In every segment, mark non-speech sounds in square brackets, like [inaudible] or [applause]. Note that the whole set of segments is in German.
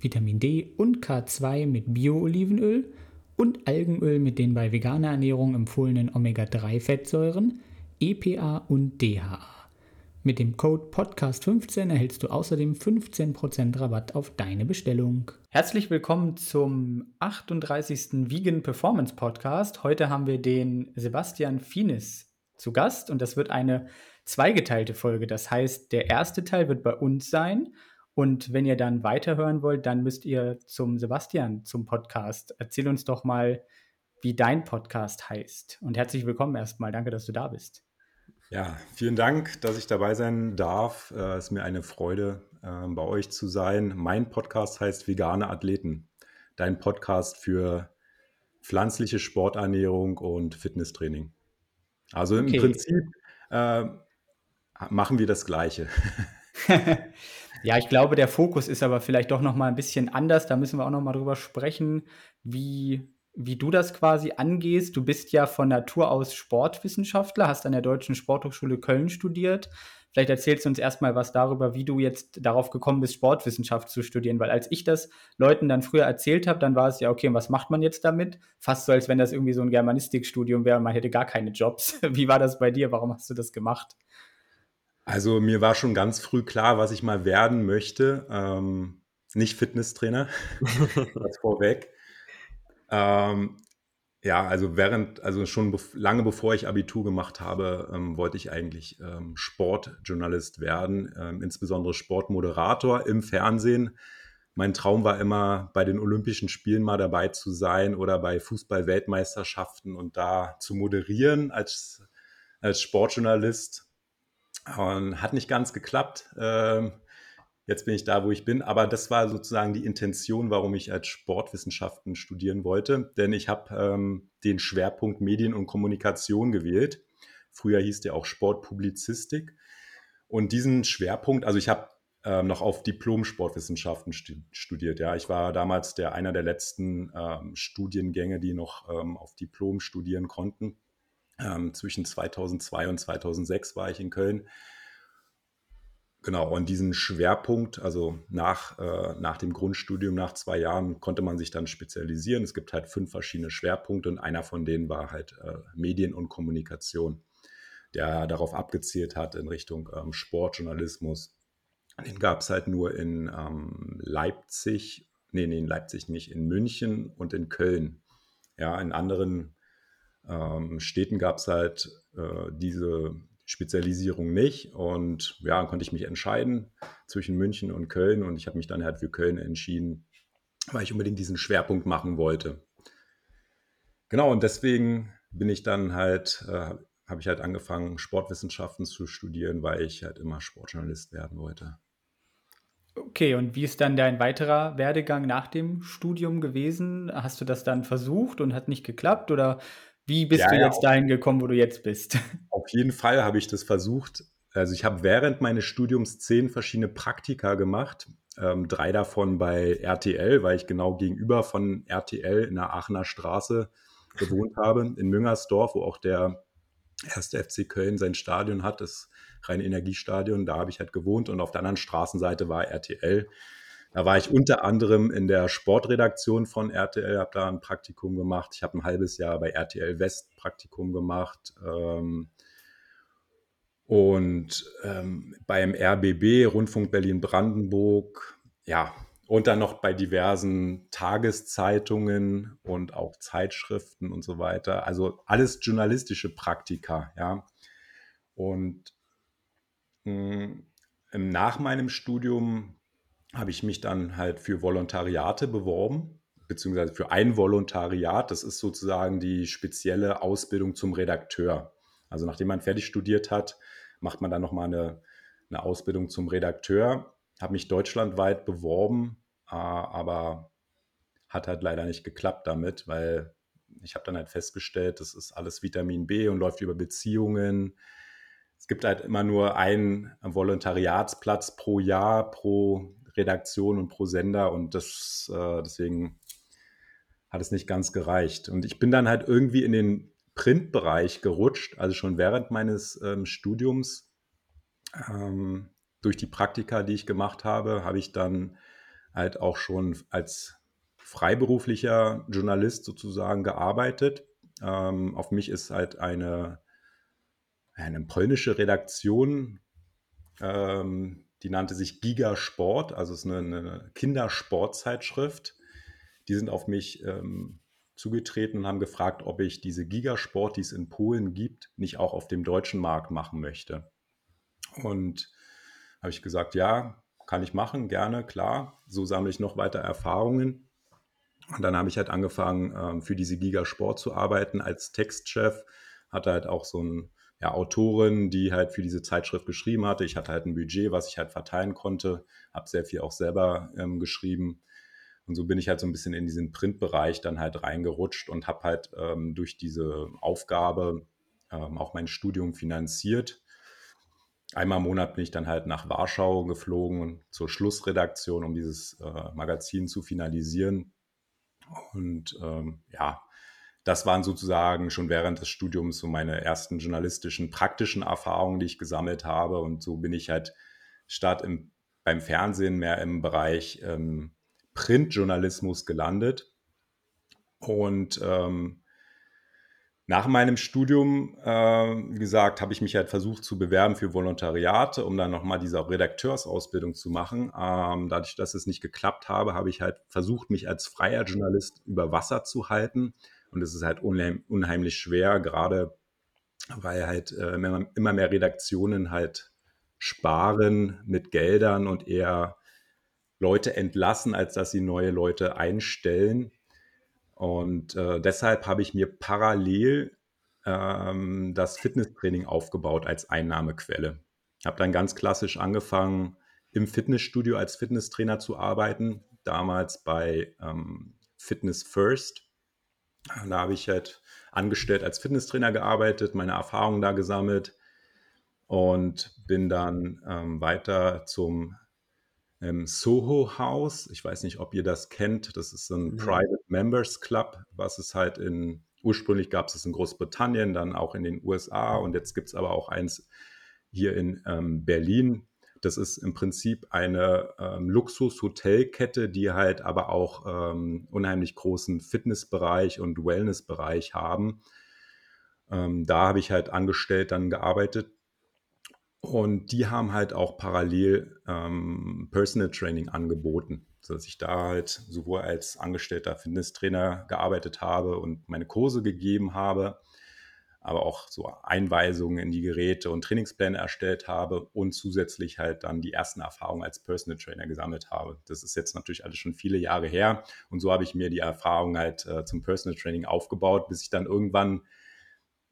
Vitamin D und K2 mit Bio-Olivenöl und Algenöl mit den bei veganer Ernährung empfohlenen Omega-3-Fettsäuren, EPA und DHA. Mit dem Code Podcast15 erhältst du außerdem 15% Rabatt auf deine Bestellung. Herzlich willkommen zum 38. Vegan Performance Podcast. Heute haben wir den Sebastian Finis zu Gast und das wird eine zweigeteilte Folge. Das heißt, der erste Teil wird bei uns sein und wenn ihr dann weiterhören wollt, dann müsst ihr zum Sebastian, zum Podcast. Erzähl uns doch mal, wie dein Podcast heißt. Und herzlich willkommen erstmal. Danke, dass du da bist. Ja, vielen Dank, dass ich dabei sein darf. Es äh, ist mir eine Freude, äh, bei euch zu sein. Mein Podcast heißt Vegane Athleten. Dein Podcast für pflanzliche Sporternährung und Fitnesstraining. Also im okay. Prinzip äh, machen wir das Gleiche. [laughs] [laughs] Ja, ich glaube, der Fokus ist aber vielleicht doch noch mal ein bisschen anders. Da müssen wir auch noch mal drüber sprechen, wie, wie du das quasi angehst. Du bist ja von Natur aus Sportwissenschaftler, hast an der Deutschen Sporthochschule Köln studiert. Vielleicht erzählst du uns erstmal was darüber, wie du jetzt darauf gekommen bist, Sportwissenschaft zu studieren. Weil als ich das Leuten dann früher erzählt habe, dann war es ja, okay, und was macht man jetzt damit? Fast so, als wenn das irgendwie so ein Germanistikstudium wäre und man hätte gar keine Jobs. [laughs] Wie war das bei dir? Warum hast du das gemacht? Also mir war schon ganz früh klar, was ich mal werden möchte. Ähm, nicht Fitnesstrainer, [laughs] das vorweg. Ähm, ja, also während, also schon be lange bevor ich Abitur gemacht habe, ähm, wollte ich eigentlich ähm, Sportjournalist werden, ähm, insbesondere Sportmoderator im Fernsehen. Mein Traum war immer, bei den Olympischen Spielen mal dabei zu sein oder bei Fußball-Weltmeisterschaften und da zu moderieren als, als Sportjournalist. Und hat nicht ganz geklappt. Ähm, jetzt bin ich da, wo ich bin. Aber das war sozusagen die Intention, warum ich als Sportwissenschaften studieren wollte. Denn ich habe ähm, den Schwerpunkt Medien und Kommunikation gewählt. Früher hieß der auch Sportpublizistik. Und diesen Schwerpunkt, also ich habe ähm, noch auf Diplom-Sportwissenschaften studiert. Ja, ich war damals der einer der letzten ähm, Studiengänge, die noch ähm, auf Diplom studieren konnten. Ähm, zwischen 2002 und 2006 war ich in Köln. Genau, und diesen Schwerpunkt, also nach, äh, nach dem Grundstudium, nach zwei Jahren, konnte man sich dann spezialisieren. Es gibt halt fünf verschiedene Schwerpunkte und einer von denen war halt äh, Medien und Kommunikation, der darauf abgezielt hat in Richtung ähm, Sportjournalismus. Den gab es halt nur in ähm, Leipzig, nee, nee, in Leipzig nicht, in München und in Köln. Ja, in anderen ähm, Städten gab es halt äh, diese Spezialisierung nicht. Und ja, dann konnte ich mich entscheiden zwischen München und Köln. Und ich habe mich dann halt für Köln entschieden, weil ich unbedingt diesen Schwerpunkt machen wollte. Genau, und deswegen bin ich dann halt, äh, habe ich halt angefangen, Sportwissenschaften zu studieren, weil ich halt immer Sportjournalist werden wollte. Okay, und wie ist dann dein weiterer Werdegang nach dem Studium gewesen? Hast du das dann versucht und hat nicht geklappt? Oder wie bist ja, du jetzt dahin gekommen, wo du jetzt bist? [laughs] Auf jeden Fall habe ich das versucht. Also ich habe während meines Studiums zehn verschiedene Praktika gemacht. Ähm, drei davon bei RTL, weil ich genau gegenüber von RTL in der Aachener Straße gewohnt [laughs] habe, in Müngersdorf, wo auch der erste FC Köln sein Stadion hat, das reine Energiestadion. Da habe ich halt gewohnt und auf der anderen Straßenseite war RTL. Da war ich unter anderem in der Sportredaktion von RTL, habe da ein Praktikum gemacht. Ich habe ein halbes Jahr bei RTL West Praktikum gemacht. Ähm, und ähm, beim RBB, Rundfunk Berlin-Brandenburg, ja, und dann noch bei diversen Tageszeitungen und auch Zeitschriften und so weiter. Also alles journalistische Praktika, ja. Und mh, hm, nach meinem Studium habe ich mich dann halt für Volontariate beworben, beziehungsweise für ein Volontariat. Das ist sozusagen die spezielle Ausbildung zum Redakteur. Also nachdem man fertig studiert hat, macht man dann nochmal eine, eine Ausbildung zum Redakteur. Habe mich deutschlandweit beworben, äh, aber hat halt leider nicht geklappt damit, weil ich habe dann halt festgestellt, das ist alles Vitamin B und läuft über Beziehungen. Es gibt halt immer nur einen Volontariatsplatz pro Jahr, pro Redaktion und pro Sender und das, äh, deswegen hat es nicht ganz gereicht. Und ich bin dann halt irgendwie in den Printbereich gerutscht, also schon während meines ähm, Studiums. Ähm, durch die Praktika, die ich gemacht habe, habe ich dann halt auch schon als freiberuflicher Journalist sozusagen gearbeitet. Ähm, auf mich ist halt eine, eine polnische Redaktion, ähm, die nannte sich Giga Sport, also es ist eine, eine Kindersportzeitschrift. Die sind auf mich ähm, zugetreten und haben gefragt, ob ich diese Gigasport, die es in Polen gibt, nicht auch auf dem deutschen Markt machen möchte. Und habe ich gesagt, ja, kann ich machen, gerne, klar. So sammle ich noch weiter Erfahrungen. Und dann habe ich halt angefangen, ähm, für diese Gigasport zu arbeiten als Textchef. Hatte halt auch so eine ja, Autorin, die halt für diese Zeitschrift geschrieben hatte. Ich hatte halt ein Budget, was ich halt verteilen konnte. Habe sehr viel auch selber ähm, geschrieben. Und so bin ich halt so ein bisschen in diesen Printbereich dann halt reingerutscht und habe halt ähm, durch diese Aufgabe ähm, auch mein Studium finanziert. Einmal im Monat bin ich dann halt nach Warschau geflogen zur Schlussredaktion, um dieses äh, Magazin zu finalisieren. Und ähm, ja, das waren sozusagen schon während des Studiums so meine ersten journalistischen, praktischen Erfahrungen, die ich gesammelt habe. Und so bin ich halt statt im, beim Fernsehen mehr im Bereich ähm, Printjournalismus gelandet. Und ähm, nach meinem Studium, äh, wie gesagt, habe ich mich halt versucht zu bewerben für Volontariate, um dann nochmal diese Redakteursausbildung zu machen. Ähm, dadurch, dass es nicht geklappt habe, habe ich halt versucht, mich als freier Journalist über Wasser zu halten. Und es ist halt unheim unheimlich schwer, gerade weil halt äh, immer mehr Redaktionen halt sparen mit Geldern und eher Leute entlassen, als dass sie neue Leute einstellen. Und äh, deshalb habe ich mir parallel ähm, das Fitnesstraining aufgebaut als Einnahmequelle. Habe dann ganz klassisch angefangen, im Fitnessstudio als Fitnesstrainer zu arbeiten, damals bei ähm, Fitness First. Da habe ich halt angestellt als Fitnesstrainer gearbeitet, meine Erfahrungen da gesammelt und bin dann ähm, weiter zum ähm, Soho House. Ich weiß nicht, ob ihr das kennt. Das ist ein mhm. Private Members Club, was es halt in, ursprünglich gab es es in Großbritannien, dann auch in den USA und jetzt gibt es aber auch eins hier in ähm, Berlin. Das ist im Prinzip eine ähm, Luxus-Hotelkette, die halt aber auch ähm, unheimlich großen Fitnessbereich und Wellnessbereich haben. Ähm, da habe ich halt angestellt dann gearbeitet und die haben halt auch parallel ähm, Personal Training angeboten, sodass ich da halt sowohl als angestellter Fitnesstrainer gearbeitet habe und meine Kurse gegeben habe, aber auch so Einweisungen in die Geräte und Trainingspläne erstellt habe und zusätzlich halt dann die ersten Erfahrungen als Personal Trainer gesammelt habe. Das ist jetzt natürlich alles schon viele Jahre her und so habe ich mir die Erfahrung halt äh, zum Personal Training aufgebaut, bis ich dann irgendwann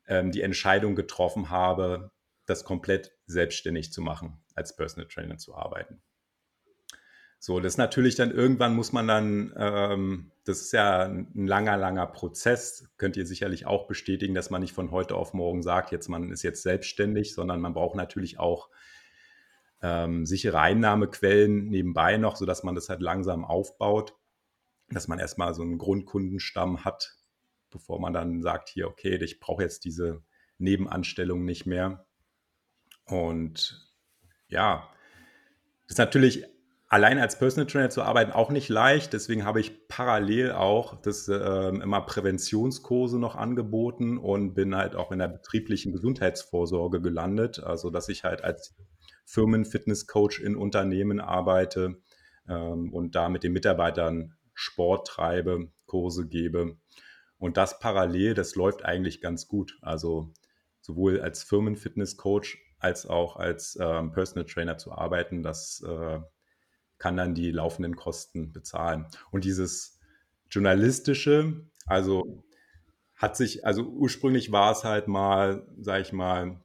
ähm, die Entscheidung getroffen habe, das komplett selbstständig zu machen, als Personal Trainer zu arbeiten. So, das ist natürlich dann irgendwann muss man dann, ähm, das ist ja ein langer, langer Prozess, könnt ihr sicherlich auch bestätigen, dass man nicht von heute auf morgen sagt, jetzt man ist jetzt selbstständig, sondern man braucht natürlich auch ähm, sichere Einnahmequellen nebenbei noch, sodass man das halt langsam aufbaut, dass man erstmal so einen Grundkundenstamm hat, bevor man dann sagt, hier, okay, ich brauche jetzt diese Nebenanstellung nicht mehr. Und ja, das ist natürlich allein als Personal Trainer zu arbeiten auch nicht leicht. Deswegen habe ich parallel auch das äh, immer Präventionskurse noch angeboten und bin halt auch in der betrieblichen Gesundheitsvorsorge gelandet. Also dass ich halt als Firmenfitnesscoach in Unternehmen arbeite ähm, und da mit den Mitarbeitern Sport treibe, Kurse gebe. Und das parallel, das läuft eigentlich ganz gut. Also sowohl als Firmenfitnesscoach als auch als ähm, Personal Trainer zu arbeiten. Das äh, kann dann die laufenden Kosten bezahlen. Und dieses journalistische, also hat sich, also ursprünglich war es halt mal, sag ich mal,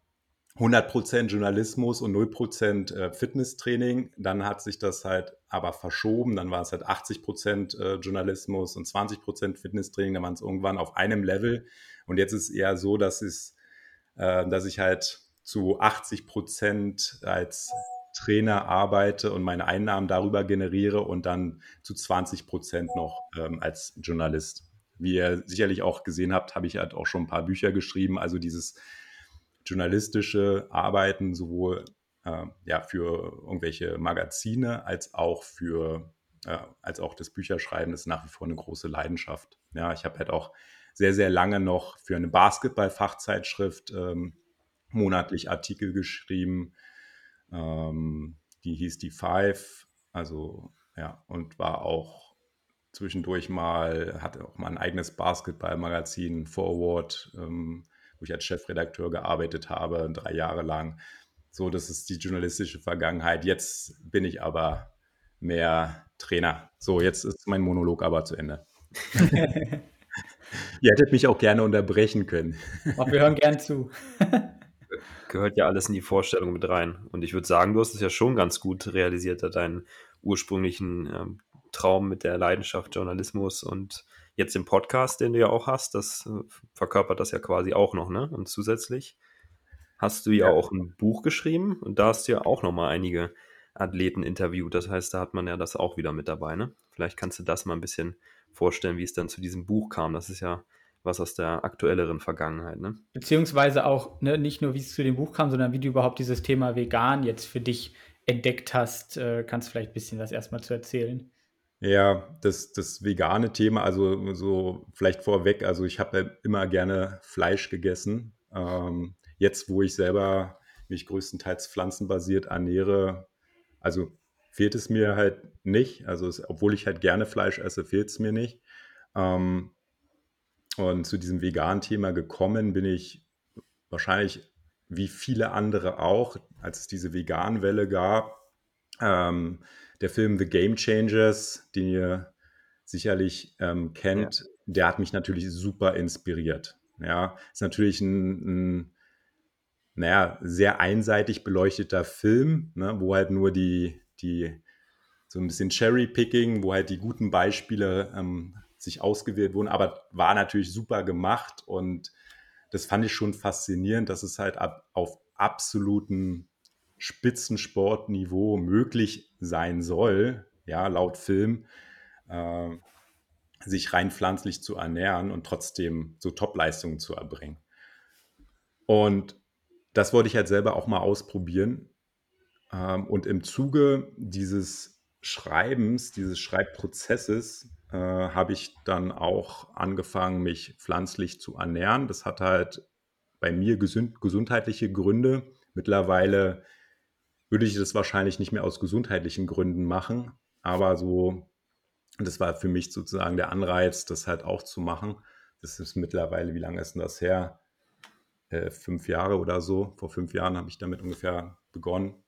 100% Journalismus und 0% äh, Fitnesstraining. Dann hat sich das halt aber verschoben. Dann war es halt 80 Prozent äh, Journalismus und 20 Prozent Fitnesstraining. Dann waren es irgendwann auf einem Level. Und jetzt ist es eher so, dass, es, äh, dass ich halt zu 80 Prozent als Trainer arbeite und meine Einnahmen darüber generiere und dann zu 20 Prozent noch ähm, als Journalist. Wie ihr sicherlich auch gesehen habt, habe ich halt auch schon ein paar Bücher geschrieben. Also dieses journalistische Arbeiten sowohl äh, ja, für irgendwelche Magazine als auch für äh, als auch das Bücherschreiben ist nach wie vor eine große Leidenschaft. Ja, ich habe halt auch sehr, sehr lange noch für eine Basketball-Fachzeitschrift ähm, monatlich Artikel geschrieben. Ähm, die hieß die Five, also ja, und war auch zwischendurch mal, hatte auch mal ein eigenes Basketball-Magazin, Forward, ähm, wo ich als Chefredakteur gearbeitet habe, drei Jahre lang. So, das ist die journalistische Vergangenheit. Jetzt bin ich aber mehr Trainer. So, jetzt ist mein Monolog aber zu Ende. [laughs] [laughs] Ihr hättet mich auch gerne unterbrechen können. Auch wir hören gern zu. [laughs] Gehört ja alles in die Vorstellung mit rein. Und ich würde sagen, du hast es ja schon ganz gut realisiert, deinen ursprünglichen ähm, Traum mit der Leidenschaft Journalismus und jetzt den Podcast, den du ja auch hast, das äh, verkörpert das ja quasi auch noch, ne? Und zusätzlich hast du ja, ja. auch ein Buch geschrieben und da hast du ja auch nochmal einige Athleten interviewt. Das heißt, da hat man ja das auch wieder mit dabei, ne? Vielleicht kannst du das mal ein bisschen vorstellen, wie es dann zu diesem Buch kam. Das ist ja was aus der aktuelleren Vergangenheit, ne? Beziehungsweise auch ne, nicht nur, wie es zu dem Buch kam, sondern wie du überhaupt dieses Thema vegan jetzt für dich entdeckt hast. Äh, kannst du vielleicht ein bisschen was erstmal zu erzählen? Ja, das, das vegane Thema, also so vielleicht vorweg, also ich habe ja immer gerne Fleisch gegessen. Ähm, jetzt, wo ich selber mich größtenteils pflanzenbasiert ernähre, also fehlt es mir halt nicht. Also es, obwohl ich halt gerne Fleisch esse, fehlt es mir nicht. Ähm, und zu diesem veganen Thema gekommen bin ich wahrscheinlich wie viele andere auch, als es diese Vegan-Welle gab. Ähm, der Film The Game Changers, den ihr sicherlich ähm, kennt, ja. der hat mich natürlich super inspiriert. Ja, ist natürlich ein, ein naja, sehr einseitig beleuchteter Film, ne, wo halt nur die, die so ein bisschen Cherry-Picking, wo halt die guten Beispiele ähm, sich ausgewählt wurden, aber war natürlich super gemacht und das fand ich schon faszinierend, dass es halt ab, auf absoluten Spitzensportniveau möglich sein soll, ja, laut Film, äh, sich rein pflanzlich zu ernähren und trotzdem so Topleistungen zu erbringen. Und das wollte ich halt selber auch mal ausprobieren. Ähm, und im Zuge dieses Schreibens, dieses Schreibprozesses, äh, habe ich dann auch angefangen, mich pflanzlich zu ernähren. Das hat halt bei mir gesund, gesundheitliche Gründe. Mittlerweile würde ich das wahrscheinlich nicht mehr aus gesundheitlichen Gründen machen, aber so, das war für mich sozusagen der Anreiz, das halt auch zu machen. Das ist mittlerweile, wie lange ist denn das her? äh, fünf Jahre oder so. Vor fünf Jahren habe ich damit ungefähr begonnen.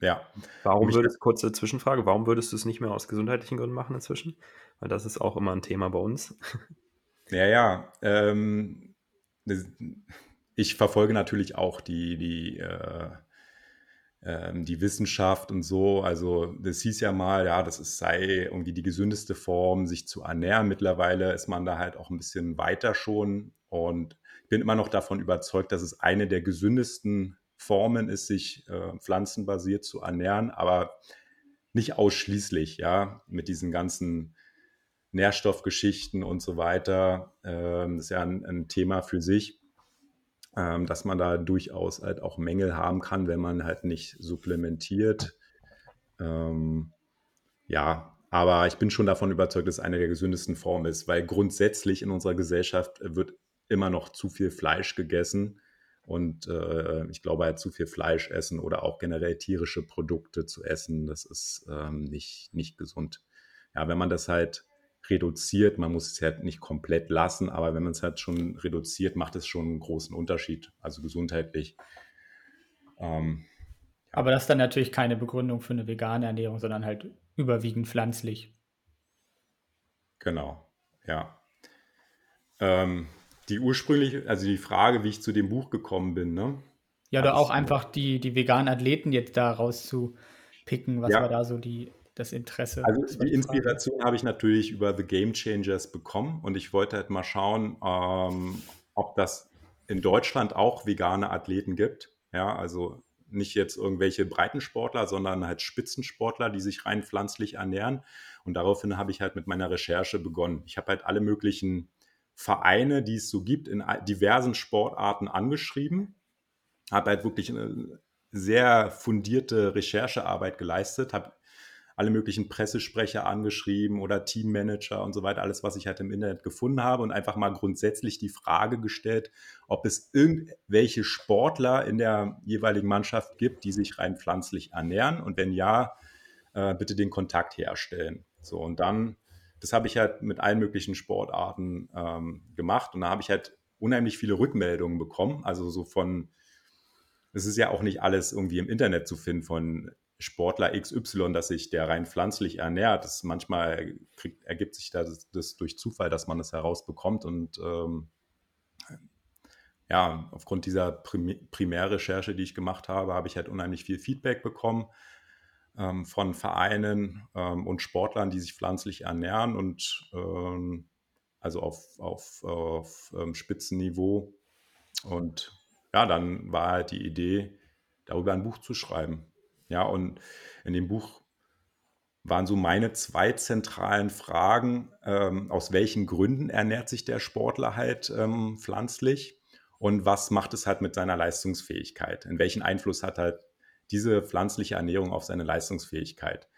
Ja. Warum würdest, kurze Zwischenfrage, warum würdest du es nicht mehr aus gesundheitlichen Gründen machen inzwischen? Weil das ist auch immer ein Thema bei uns. [laughs] Ja, ja. Ähm, ich verfolge natürlich auch die, die äh, ähm, die Wissenschaft und so. Also das hieß ja mal, ja, das ist, sei irgendwie die gesündeste Form, sich zu ernähren. Mittlerweile ist man da halt auch ein bisschen weiter schon und ich bin immer noch davon überzeugt, dass es eine der gesündesten Formen ist, sich äh, pflanzenbasiert zu ernähren, aber nicht ausschließlich, ja, mit diesen ganzen Nährstoffgeschichten und so weiter. Ähm, das ist ja ein, ein Thema für sich ähm, dass man da durchaus halt auch Mängel haben kann, wenn man halt nicht supplementiert. Ähm, ja, aber ich bin schon davon überzeugt, dass es eine der gesündesten Formen ist, weil grundsätzlich in unserer Gesellschaft wird immer noch zu viel Fleisch gegessen. Und äh, ich glaube, halt zu viel Fleisch essen oder auch generell tierische Produkte zu essen, das ist ähm, nicht, nicht gesund. Ja, wenn man das halt reduziert. Man muss es halt nicht komplett lassen, aber wenn man es halt schon reduziert, macht es schon einen großen Unterschied, also gesundheitlich. Ähm, ja. Aber das ist dann natürlich keine Begründung für eine vegane Ernährung, sondern halt überwiegend pflanzlich. Genau, ja. Ähm, die ursprüngliche, also die Frage, wie ich zu dem Buch gekommen bin, ne? Ja, oder auch einfach die, die veganen Athleten jetzt da rauszu rauspicken? Was Ja. war da so die das Interesse? Also, die. Inspiration habe ich natürlich über The Game Changers bekommen und ich wollte halt mal schauen, ähm, ob das in Deutschland auch vegane Athleten gibt. Ja, also nicht jetzt irgendwelche Breitensportler, sondern halt Spitzensportler, die sich rein pflanzlich ernähren. Und daraufhin habe ich halt mit meiner Recherche begonnen. Ich habe halt alle möglichen Vereine, die es so gibt, in diversen Sportarten angeschrieben, habe halt wirklich eine sehr fundierte Recherchearbeit geleistet, habe alle möglichen Pressesprecher angeschrieben oder Teammanager und so weiter, alles, was ich halt im Internet gefunden habe und einfach mal grundsätzlich die Frage gestellt, ob es irgendwelche Sportler in der jeweiligen Mannschaft gibt, die sich rein pflanzlich ernähren und wenn ja, äh, bitte den Kontakt herstellen. So und dann, das habe ich halt mit allen möglichen Sportarten ähm, gemacht und da habe ich halt unheimlich viele Rückmeldungen bekommen, also so von es ist ja auch nicht alles irgendwie im Internet zu finden von Sportler XY, dass sich der rein pflanzlich ernährt. Das manchmal kriegt, ergibt sich das, das durch Zufall, dass man das herausbekommt. Und ähm, ja, aufgrund dieser Prim Primärrecherche, die ich gemacht habe, habe ich halt unheimlich viel Feedback bekommen ähm, von Vereinen ähm, und Sportlern, die sich pflanzlich ernähren und ähm, also auf, auf, auf ähm, Spitzenniveau. Und ja, dann war halt die Idee, darüber ein Buch zu schreiben. Ja, und in dem Buch waren so meine zwei zentralen Fragen, ähm, aus welchen Gründen ernährt sich der Sportler halt ähm, pflanzlich und was macht es halt mit seiner Leistungsfähigkeit? In welchen Einfluss hat halt diese pflanzliche Ernährung auf seine Leistungsfähigkeit?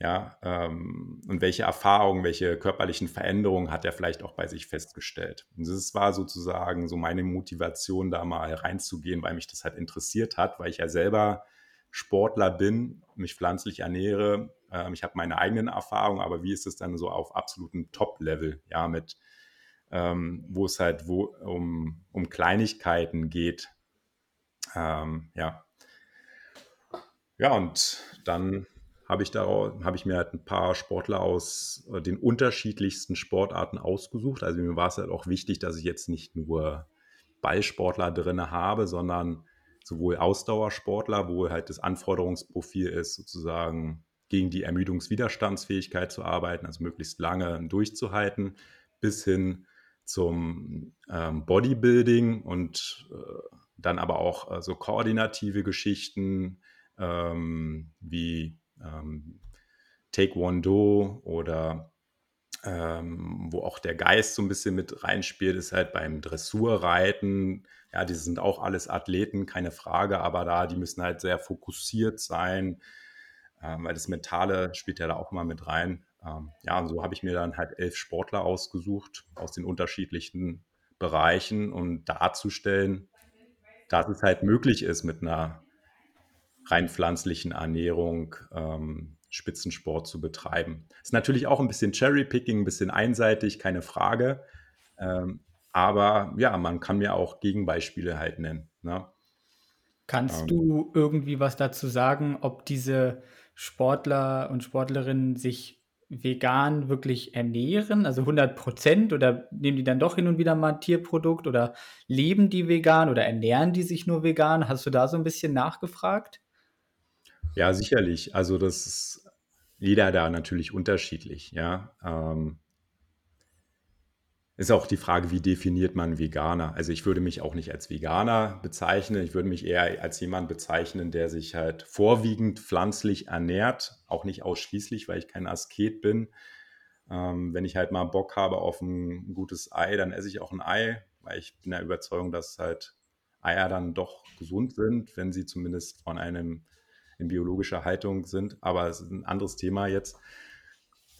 Ja, ähm, und welche Erfahrungen, welche körperlichen Veränderungen hat er vielleicht auch bei sich festgestellt? Und das war sozusagen so meine Motivation, da mal reinzugehen, weil mich das halt interessiert hat, weil ich ja selber Sportler bin, mich pflanzlich ernähre. Ähm, ich habe meine eigenen Erfahrungen, aber wie ist es dann so auf absolutem Top-Level, ja, mit ähm, wo es halt wo, um, um Kleinigkeiten geht. Ähm, ja. Ja, und dann habe ich daraus, habe ich mir halt ein paar Sportler aus äh, den unterschiedlichsten Sportarten ausgesucht. Also mir war es halt auch wichtig, dass ich jetzt nicht nur Ballsportler drin habe, sondern sowohl Ausdauersportler, wo halt das Anforderungsprofil ist, sozusagen gegen die Ermüdungswiderstandsfähigkeit zu arbeiten, also möglichst lange durchzuhalten, bis hin zum ähm, Bodybuilding und äh, dann aber auch äh, so koordinative Geschichten ähm, wie ähm, Taekwondo oder ähm, wo auch der Geist so ein bisschen mit reinspielt, ist halt beim Dressurreiten. Ja, die sind auch alles Athleten, keine Frage, aber da, die müssen halt sehr fokussiert sein, ähm, weil das Mentale spielt ja da auch mal mit rein. Ähm, ja, und so habe ich mir dann halt elf Sportler ausgesucht aus den unterschiedlichen Bereichen, um darzustellen, dass es halt möglich ist mit einer rein pflanzlichen Ernährung ähm, Spitzensport zu betreiben. Ist natürlich auch ein bisschen Cherry-Picking, ein bisschen einseitig, keine Frage. Ähm, aber ja, man kann mir auch Gegenbeispiele halt nennen. Ne? Kannst Ähm. du irgendwie was dazu sagen, ob diese Sportler und Sportlerinnen sich vegan wirklich ernähren, also 100 Prozent, oder nehmen die dann doch hin und wieder mal ein Tierprodukt oder leben die vegan oder ernähren die sich nur vegan? Hast du da so ein bisschen nachgefragt? Ja, sicherlich. Also das ist jeder da natürlich unterschiedlich, ja. Ähm, ist auch die Frage, wie definiert man Veganer? Also ich würde mich auch nicht als Veganer bezeichnen. Ich würde mich eher als jemand bezeichnen, der sich halt vorwiegend pflanzlich ernährt. Auch nicht ausschließlich, weil ich kein Asket bin. Ähm, wenn ich halt mal Bock habe auf ein gutes Ei, dann esse ich auch ein Ei, weil ich bin der Überzeugung, dass halt Eier dann doch gesund sind, wenn sie zumindest von einem in biologischer Haltung sind. Aber es ist ein anderes Thema jetzt.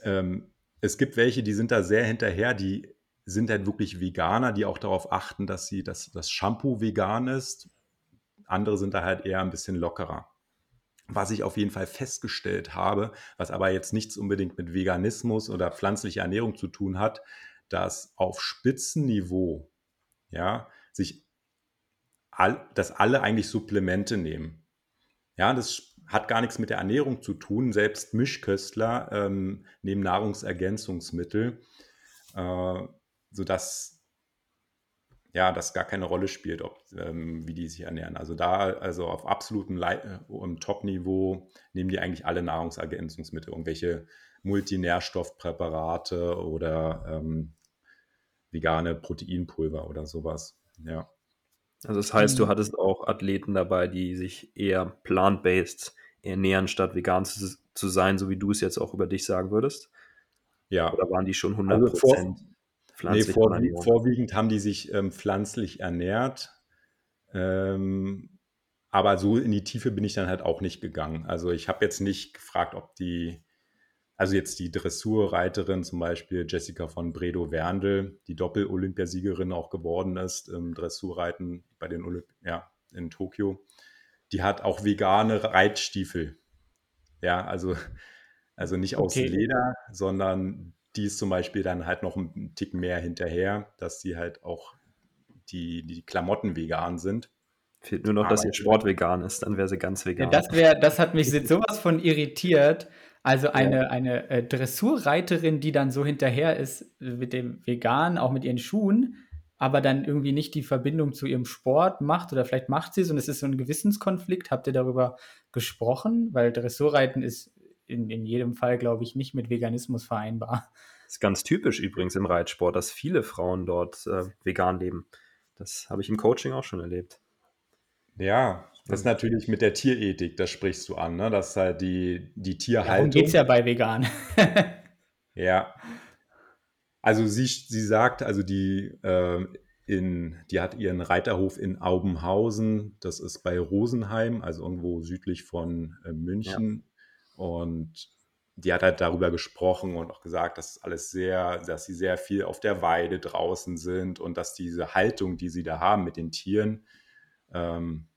Ähm, es gibt welche, die sind da sehr hinterher, die sind halt wirklich Veganer, die auch darauf achten, dass sie dass das Shampoo vegan ist. Andere sind da halt eher ein bisschen lockerer. Was ich auf jeden Fall festgestellt habe, was aber jetzt nichts unbedingt mit Veganismus oder pflanzlicher Ernährung zu tun hat, dass auf Spitzenniveau ja, sich all, dass alle eigentlich Supplemente nehmen. Ja, das hat gar nichts mit der Ernährung zu tun. Selbst Mischköstler ähm, nehmen Nahrungsergänzungsmittel, äh, sodass ja, das gar keine Rolle spielt, ob, ähm, wie die sich ernähren. Also da, also auf absolutem äh, Top-Niveau nehmen die eigentlich alle Nahrungsergänzungsmittel, irgendwelche Multinährstoffpräparate oder ähm, vegane Proteinpulver oder sowas. Ja. Also das heißt, du mhm. hattest auch Athleten dabei, die sich eher plant-based ernähren, statt vegan zu, zu, sein, so wie du es jetzt auch über dich sagen würdest? Ja. Oder waren die schon 100% also vor, pflanzlich nee, vorwiegend, vorwiegend haben die sich ähm, pflanzlich ernährt. Ähm, aber so in die Tiefe bin ich dann halt auch nicht gegangen. Also ich habe jetzt nicht gefragt, ob die also jetzt die Dressurreiterin zum Beispiel Jessica von Bredow-Werndl, die Doppel-Olympiasiegerin auch geworden ist im Dressurreiten bei den Olymp ja, in Tokio, die hat auch vegane Reitstiefel. Ja, also, also nicht aus okay. Leder, sondern die ist zum Beispiel dann halt noch einen Tick mehr hinterher, dass sie halt auch die, die Klamotten vegan sind. Fehlt nur noch, Aber dass ihr Sport vegan ist, dann wäre sie ganz vegan. Ja, das, wär, das hat mich sowas von irritiert, also eine, ja. eine äh, Dressurreiterin, die dann so hinterher ist äh, mit dem Vegan, auch mit ihren Schuhen, aber dann irgendwie nicht die Verbindung zu ihrem Sport macht oder vielleicht macht sie es und es ist so ein Gewissenskonflikt. Habt ihr darüber gesprochen? Weil Dressurreiten ist in, in jedem Fall, glaube ich, nicht mit Veganismus vereinbar. Das ist ganz typisch übrigens im Reitsport, dass viele Frauen dort äh, vegan leben. Das habe ich im Coaching auch schon erlebt. Ja, das ist natürlich mit der Tierethik, das sprichst du an, ne? Das ist halt die, die Tierhaltung. Darum geht es ja bei vegan. [laughs] ja. Also sie, sie sagt, also die, äh, in, die hat ihren Reiterhof in Aubenhausen, das ist bei Rosenheim, also irgendwo südlich von äh, München. Ja. Und die hat halt darüber gesprochen und auch gesagt, dass alles sehr, dass sie sehr viel auf der Weide draußen sind und dass diese Haltung, die sie da haben mit den Tieren, ähm,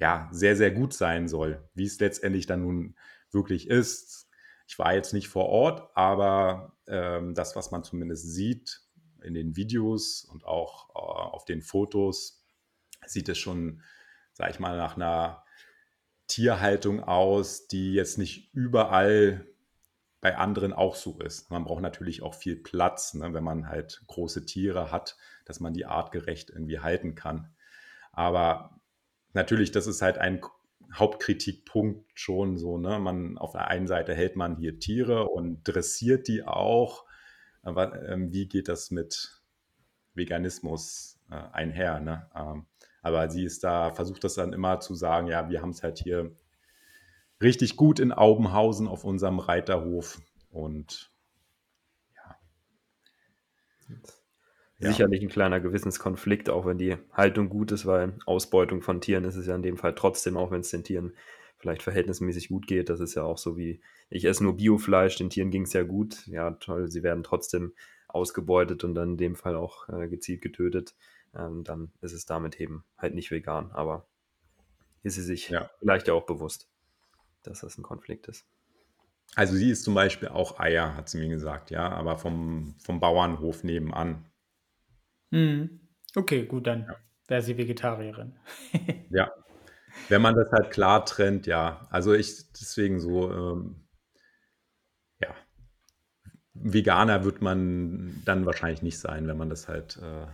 ja, sehr, sehr gut sein soll. Wie es letztendlich dann nun wirklich ist. Ich war jetzt nicht vor Ort, aber ähm, das, was man zumindest sieht in den Videos und auch äh, auf den Fotos, sieht es schon, sag ich mal, nach einer Tierhaltung aus, die jetzt nicht überall bei anderen auch so ist. Man braucht natürlich auch viel Platz, ne, wenn man halt große Tiere hat, dass man die artgerecht irgendwie halten kann. Aber natürlich, das ist halt ein Hauptkritikpunkt schon so, ne? Man auf der einen Seite hält man hier Tiere und dressiert die auch. Aber ähm, wie geht das mit Veganismus äh, einher? Ne? Ähm, aber sie ist da, versucht das dann immer zu sagen, ja, wir haben es halt hier richtig gut in Aubenhausen auf unserem Reiterhof und ja. Ja. Sicherlich ein kleiner Gewissenskonflikt, auch wenn die Haltung gut ist, weil Ausbeutung von Tieren ist es ja in dem Fall trotzdem, auch wenn es den Tieren vielleicht verhältnismäßig gut geht. Das ist ja auch so wie, ich esse nur Biofleisch, den Tieren ging es ja gut. Ja, toll, sie werden trotzdem ausgebeutet und dann in dem Fall auch äh, gezielt getötet. Ähm, dann ist es damit eben halt nicht vegan, aber ist sie sich ja. vielleicht ja auch bewusst, dass das ein Konflikt ist. Also sie ist zum Beispiel auch Eier, hat sie mir gesagt, ja, aber vom, vom Bauernhof nebenan. Mhm. Okay, gut, dann Ja. wäre sie Vegetarierin. [laughs] Ja. Wenn man das halt klar trennt, ja. Also ich deswegen so, ähm ja. Veganer wird man dann wahrscheinlich nicht sein, wenn man das halt äh,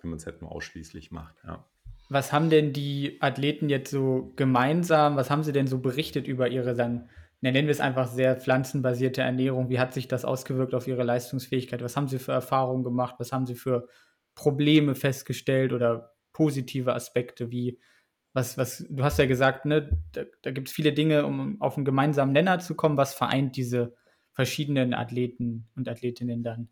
wenn man es halt nur ausschließlich macht, ja. Was haben denn die Athleten jetzt so gemeinsam was haben sie denn so berichtet über ihre dann, nennen wir es einfach sehr pflanzenbasierte Ernährung? Wie hat sich das ausgewirkt auf ihre Leistungsfähigkeit? Was haben sie für Erfahrungen gemacht? Was haben sie für Probleme festgestellt oder positive Aspekte wie was, was, du hast ja gesagt, ne, da, da gibt es viele Dinge, um auf einen gemeinsamen Nenner zu kommen. Was vereint diese verschiedenen Athleten und Athletinnen dann?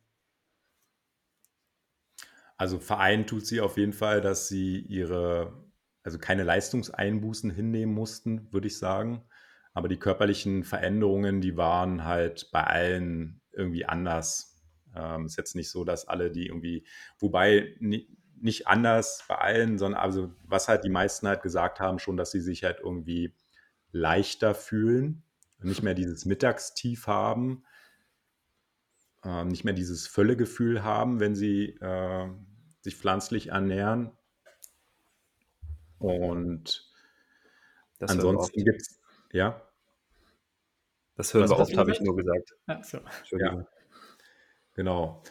Also vereint tut sie auf jeden Fall, dass sie ihre, also keine Leistungseinbußen hinnehmen mussten, würde ich sagen. Aber die körperlichen Veränderungen, die waren halt bei allen irgendwie anders. Ähm, ist jetzt nicht so, dass alle die irgendwie, wobei nicht anders bei allen, sondern also was halt die meisten halt gesagt haben, schon, dass sie sich halt irgendwie leichter fühlen, nicht mehr dieses Mittagstief haben, äh, nicht mehr dieses Völlegefühl haben, wenn sie äh, sich pflanzlich ernähren. Und das ansonsten gibt es, ja. Das hören wir oft, habe ich nur gesagt. Ach so. Ja. Genau.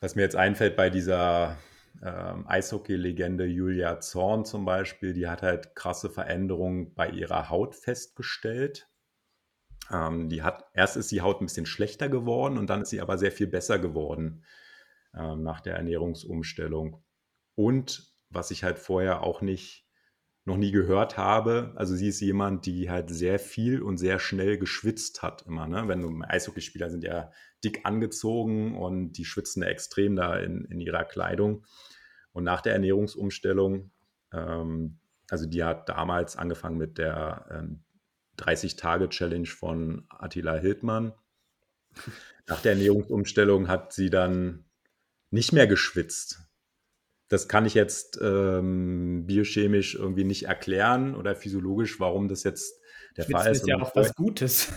Was mir jetzt einfällt bei dieser ähm, Eishockey-Legende Julia Zorn zum Beispiel, die hat halt krasse Veränderungen bei ihrer Haut festgestellt. Ähm, die hat, erst ist die Haut ein bisschen schlechter geworden und dann ist sie aber sehr viel besser geworden ähm, nach der Ernährungsumstellung. Und was ich halt vorher auch nicht noch nie gehört habe. Also sie ist jemand, die halt sehr viel und sehr schnell geschwitzt hat immer. Ne? Wenn du Eishockeyspieler sind ja dick angezogen und die schwitzen extrem da in, in ihrer Kleidung. Und nach der Ernährungsumstellung, ähm, also die hat damals angefangen mit der ähm, 30-Tage-Challenge von Attila Hildmann. Nach der Ernährungsumstellung hat sie dann nicht mehr geschwitzt das kann ich jetzt ähm, biochemisch irgendwie nicht erklären oder physiologisch, warum das jetzt der Schwitzen Fall ist. ist ja auch was Gutes.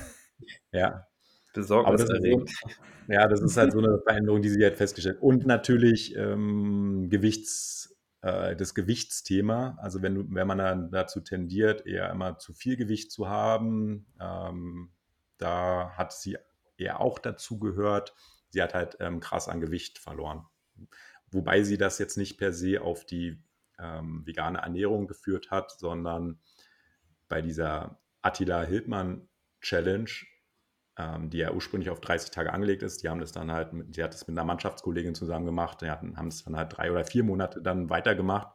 Ja. Besorgniserregend. So, ja, das ist halt so eine [laughs] Veränderung, die sie halt festgestellt Und natürlich ähm, Gewichts, äh, das Gewichtsthema. Also wenn, du, wenn man dann dazu tendiert, eher immer zu viel Gewicht zu haben, ähm, da hat sie eher auch dazu gehört. Sie hat halt ähm, krass an Gewicht verloren. Wobei sie das jetzt nicht per se auf die ähm, vegane Ernährung geführt hat, sondern bei dieser Attila Hildmann Challenge, ähm, die ja ursprünglich auf 30 Tage angelegt ist, die haben das dann halt, mit, hat das mit einer Mannschaftskollegin zusammen gemacht, die hatten, haben es dann halt drei oder vier Monate dann weitergemacht.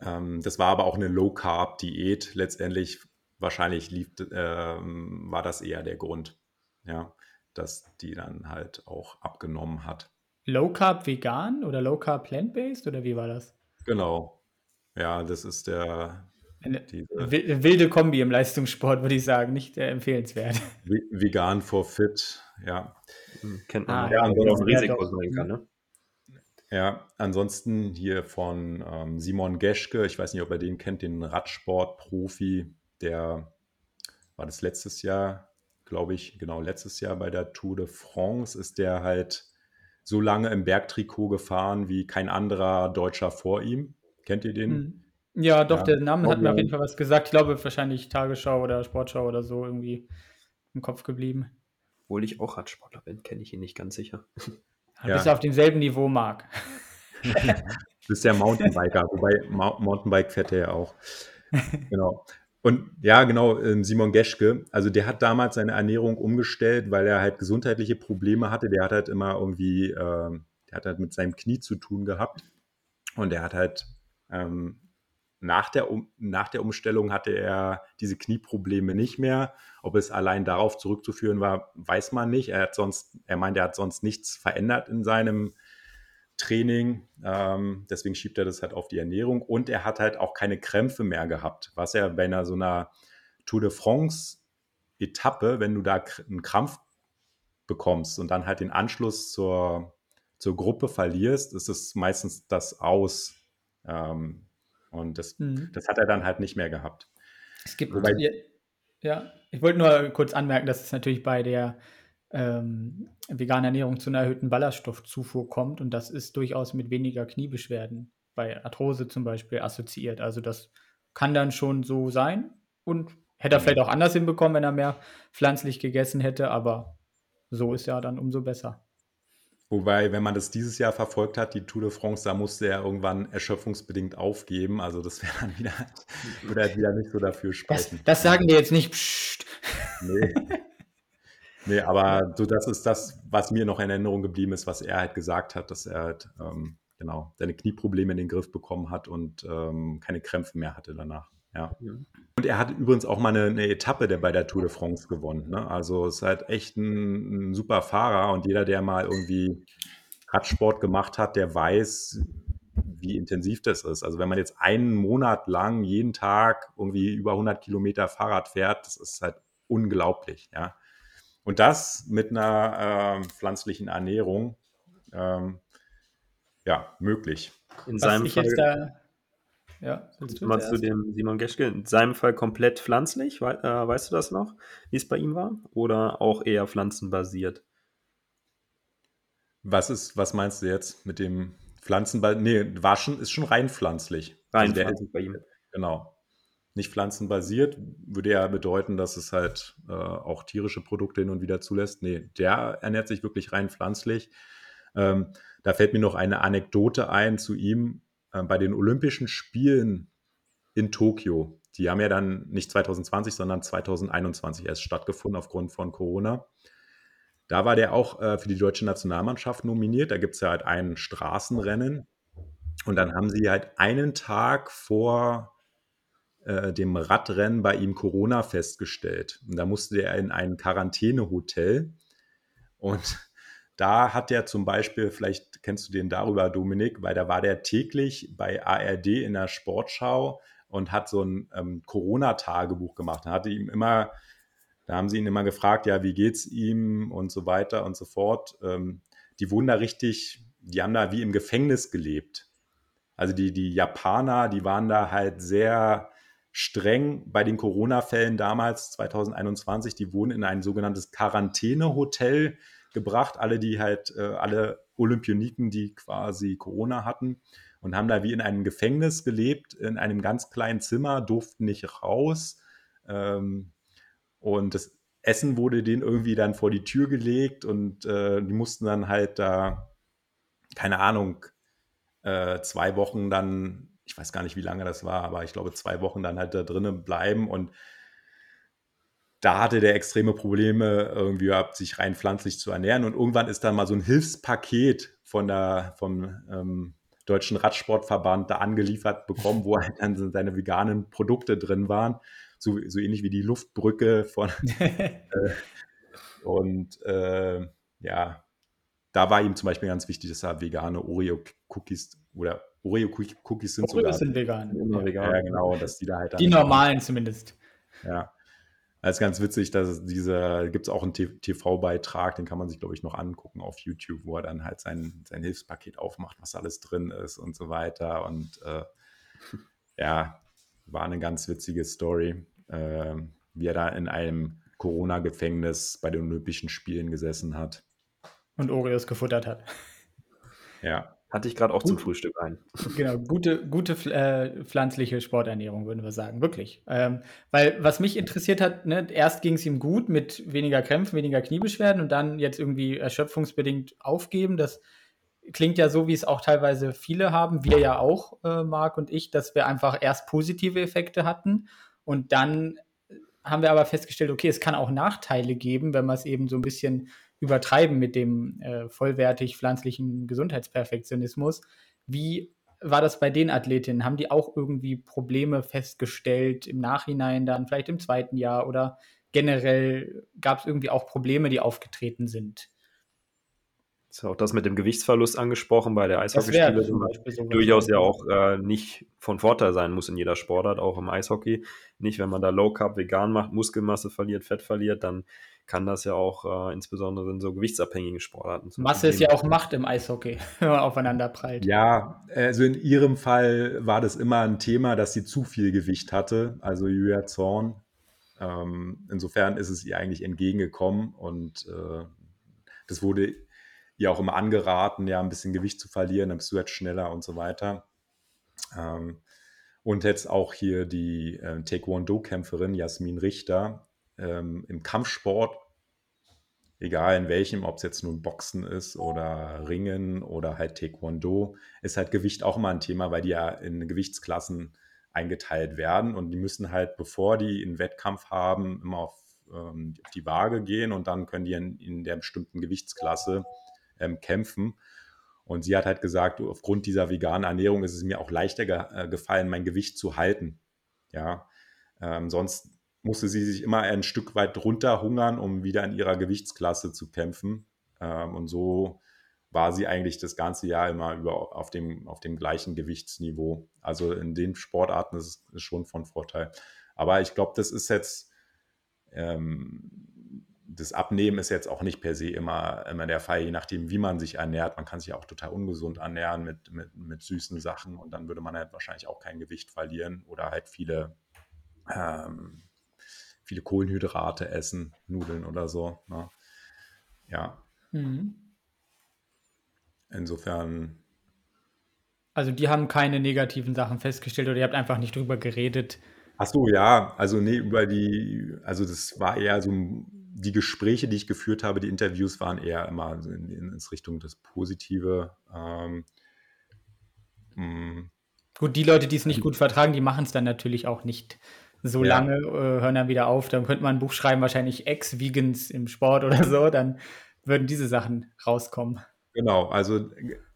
Ähm, das war aber auch eine Low Carb Diät. Letztendlich wahrscheinlich lief, ähm, war das eher der Grund, ja, dass die dann halt auch abgenommen hat. Low Carb vegan oder Low Carb plant-based oder wie war das? Genau. Ja, das ist der. Eine wilde Kombi im Leistungssport, würde ich sagen, nicht äh, empfehlenswert. Vegan for fit, ja. Kennt man. Ah, ja, ansonsten auch ein Risiko sein kann, ne? Ja, ansonsten hier von ähm, Simon Geschke, ich weiß nicht, ob ihr den kennt, den Radsport-Profi, der war das letztes Jahr, glaube ich, genau letztes Jahr bei der Tour de France, ist der halt so lange im Bergtrikot gefahren wie kein anderer Deutscher vor ihm. Kennt ihr den? Hm. Ja, doch, ja. der Name hat mir auf jeden Fall was gesagt. Ich glaube, wahrscheinlich Tagesschau oder Sportschau oder so irgendwie im Kopf geblieben. Obwohl ich auch Radsportler bin, kenne ich ihn nicht ganz sicher. Ja. Bist du auf demselben Niveau, Marc? du [laughs] bist ja [laughs] Mountainbiker, wobei Mountainbike fährt er ja auch. [laughs] Genau. Und ja, genau, ähm, Simon Geschke, also der hat damals seine Ernährung umgestellt, weil er halt gesundheitliche Probleme hatte. Der hat halt immer irgendwie, äh, der hat halt mit seinem Knie zu tun gehabt. Und er hat halt ähm, nach, der um, nach der Umstellung hatte er diese Knieprobleme nicht mehr. Ob es allein darauf zurückzuführen war, weiß man nicht. Er hat sonst, er meint, er hat sonst nichts verändert in seinem Training. Ähm, deswegen schiebt er das halt auf die Ernährung. Und er hat halt auch keine Krämpfe mehr gehabt, was er bei einer so einer Tour de France Etappe, wenn du da einen Krampf bekommst und dann halt den Anschluss zur, zur Gruppe verlierst, ist es meistens das Aus. Ähm, und das, mhm. das hat er dann halt nicht mehr gehabt. Es gibt, Wobei, ja, ich wollte nur kurz anmerken, dass es natürlich bei der ähm, vegane Ernährung zu einer erhöhten Ballaststoffzufuhr kommt und das ist durchaus mit weniger Kniebeschwerden bei Arthrose zum Beispiel assoziiert. Also das kann dann schon so sein und hätte er vielleicht auch anders hinbekommen, wenn er mehr pflanzlich gegessen hätte, aber so ist ja dann umso besser. Wobei, wenn man das dieses Jahr verfolgt hat, die Tour de France, da musste er irgendwann erschöpfungsbedingt aufgeben. Also das wäre dann wieder, [laughs] würde er wieder nicht so dafür sprechen. Das, das sagen wir jetzt nicht. Psst. Nee. [laughs] Nee, aber so das ist das, was mir noch in Erinnerung geblieben ist, was er halt gesagt hat, dass er halt ähm, genau seine Knieprobleme in den Griff bekommen hat und ähm, keine Krämpfe mehr hatte danach. Ja. Und er hat übrigens auch mal eine, eine, Etappe der bei der Tour de France gewonnen. Ne? Also ist halt echt ein, ein, super Fahrer und jeder, der mal irgendwie Radsport gemacht hat, der weiß, wie intensiv das ist. Also wenn man jetzt einen Monat lang jeden Tag irgendwie über 100 Kilometer Fahrrad fährt, das ist halt unglaublich. Ja. Und das mit einer äh, pflanzlichen Ernährung, ähm, ja, möglich. In Was seinem Fall, da, ja, mal zu dem Simon Geschke, in seinem Fall komplett pflanzlich, we äh, weißt du das noch, wie es bei ihm war? Oder auch eher pflanzenbasiert? Was ist, was meinst du jetzt mit dem Pflanzenbasiert? Nee, waschen ist schon rein pflanzlich. Rein also pflanzlich bei ihm. Genau nicht pflanzenbasiert, würde ja bedeuten, dass es halt äh, auch tierische Produkte hin und wieder zulässt. Nee, der ernährt sich wirklich rein pflanzlich. Ähm, da fällt mir noch eine Anekdote ein zu ihm äh, bei den Olympischen Spielen in Tokio. Die haben ja dann nicht 2020, sondern 2021 erst stattgefunden aufgrund von Corona. Da war der auch äh, für die deutsche Nationalmannschaft nominiert. Da gibt es ja halt ein Straßenrennen. Und dann haben sie halt einen Tag vor äh, dem Radrennen bei ihm Corona festgestellt. Und da musste er in ein Quarantänehotel. Und [laughs] da hat er zum Beispiel, vielleicht kennst du den darüber, Dominik, weil da war der täglich bei ARD in der Sportschau und hat so ein ähm, Corona-Tagebuch gemacht. Da hatte ihm immer, da haben sie ihn immer gefragt, ja, wie geht's ihm und so weiter und so fort. Ähm, die wurden da richtig, die haben da wie im Gefängnis gelebt. Also die, die Japaner, die waren da halt sehr streng bei den Corona-Fällen damals, 2021. Die wurden in ein sogenanntes Quarantänehotel gebracht, alle, die halt, äh, alle Olympioniken, die quasi Corona hatten und haben da wie in einem Gefängnis gelebt, in einem ganz kleinen Zimmer, durften nicht raus. Ähm, und das Essen wurde denen irgendwie dann vor die Tür gelegt und äh, die mussten dann halt da, keine Ahnung, äh, zwei Wochen dann, ich weiß gar nicht, wie lange das war, aber ich glaube, zwei Wochen dann halt da drinnen bleiben und da hatte der extreme Probleme irgendwie gehabt, sich rein pflanzlich zu ernähren. Und irgendwann ist dann mal so ein Hilfspaket von der, vom ähm, Deutschen Radsportverband da angeliefert bekommen, wo halt dann seine veganen Produkte drin waren. So, so ähnlich wie die Luftbrücke von. [laughs] äh, und äh, ja, da war ihm zum Beispiel ganz wichtig, dass er vegane Oreo-Cookies oder Oreo-Cookies sind Oreo sogar. sind vegan. Immer vegan. Ja, genau, dass die da halt. Die normalen zumindest. Ja. Das ist ganz witzig, dass diese, gibt es auch einen TV-Beitrag, den kann man sich, glaube ich, noch angucken auf YouTube, wo er dann halt sein, sein Hilfspaket aufmacht, was alles drin ist und so weiter. Und äh, ja, war eine ganz witzige Story, äh, wie er da in einem Corona-Gefängnis bei den Olympischen Spielen gesessen hat. Und Oreos gefuttert hat. Ja. Hatte ich gerade auch Gut. zum Frühstück ein. [laughs] Genau, gute, gute äh, pflanzliche Sporternährung, würden wir sagen, wirklich. Ähm, weil was mich interessiert hat, ne, erst ging es ihm gut mit weniger Krämpfen, weniger Kniebeschwerden und dann jetzt irgendwie erschöpfungsbedingt aufgeben. Das klingt ja so, wie es auch teilweise viele haben, wir ja auch, äh, Marc und ich, dass wir einfach erst positive Effekte hatten und dann haben wir aber festgestellt, okay, es kann auch Nachteile geben, wenn man es eben so ein bisschen übertreiben mit dem äh, vollwertig pflanzlichen Gesundheitsperfektionismus. Wie war das bei den Athletinnen? Haben die auch irgendwie Probleme festgestellt im Nachhinein dann, vielleicht im zweiten Jahr oder generell gab es irgendwie auch Probleme, die aufgetreten sind? Ist ja auch das mit dem Gewichtsverlust angesprochen bei der Eishockeyspielerin, durchaus ja auch äh, nicht von Vorteil sein muss in jeder Sportart, auch im Eishockey. Nicht, wenn man da Low Carb vegan macht, Muskelmasse verliert, Fett verliert, dann kann das ja auch äh, insbesondere in so gewichtsabhängigen Sportarten. Masse ist ja auch Macht im Eishockey, [laughs] wenn man aufeinander prallt. Ja, also in ihrem Fall war das immer ein Thema, dass sie zu viel Gewicht hatte, also Julia Zorn. Ähm, insofern ist es ihr eigentlich entgegengekommen und äh, das wurde ihr auch immer angeraten, ja, ein bisschen Gewicht zu verlieren, dann bist du jetzt schneller und so weiter. Ähm, und jetzt auch hier die äh, Taekwondo-Kämpferin Jasmin Richter, ähm, im Kampfsport, egal in welchem, ob es jetzt nun Boxen ist oder Ringen oder halt Taekwondo, ist halt Gewicht auch immer ein Thema, weil die ja in Gewichtsklassen eingeteilt werden und die müssen halt, bevor die einen Wettkampf haben, immer auf, ähm, auf die Waage gehen und dann können die in, in der bestimmten Gewichtsklasse ähm, kämpfen. Und sie hat halt gesagt, aufgrund dieser veganen Ernährung ist es mir auch leichter ge äh, gefallen, mein Gewicht zu halten. Ja, ähm, sonst musste sie sich immer ein Stück weit runterhungern, um wieder in ihrer Gewichtsklasse zu kämpfen. Ähm, und so war sie eigentlich das ganze Jahr immer über auf dem, auf dem gleichen Gewichtsniveau. Also in den Sportarten ist es schon von Vorteil. Aber ich glaube, das ist jetzt, ähm, das Abnehmen ist jetzt auch nicht per se immer, immer der Fall, je nachdem, wie man sich ernährt. Man kann sich auch total ungesund ernähren mit, mit, mit süßen Sachen und dann würde man halt wahrscheinlich auch kein Gewicht verlieren oder halt viele ähm, viele Kohlenhydrate essen, Nudeln oder so. Ne? Ja. Mhm. Insofern. Also die haben keine negativen Sachen festgestellt oder ihr habt einfach nicht drüber geredet, Ach so, ja, also nee, über die, also das war eher so die Gespräche, die ich geführt habe, die Interviews waren eher immer in, in, in Richtung das Positive. Ähm, hm. gut, die Leute, die es nicht gut vertragen, die machen es dann natürlich auch nicht so ja. lange, äh, hören dann wieder auf. Dann könnte man ein Buch schreiben, wahrscheinlich Ex-Vegans im Sport oder so, dann würden diese Sachen rauskommen. Genau, also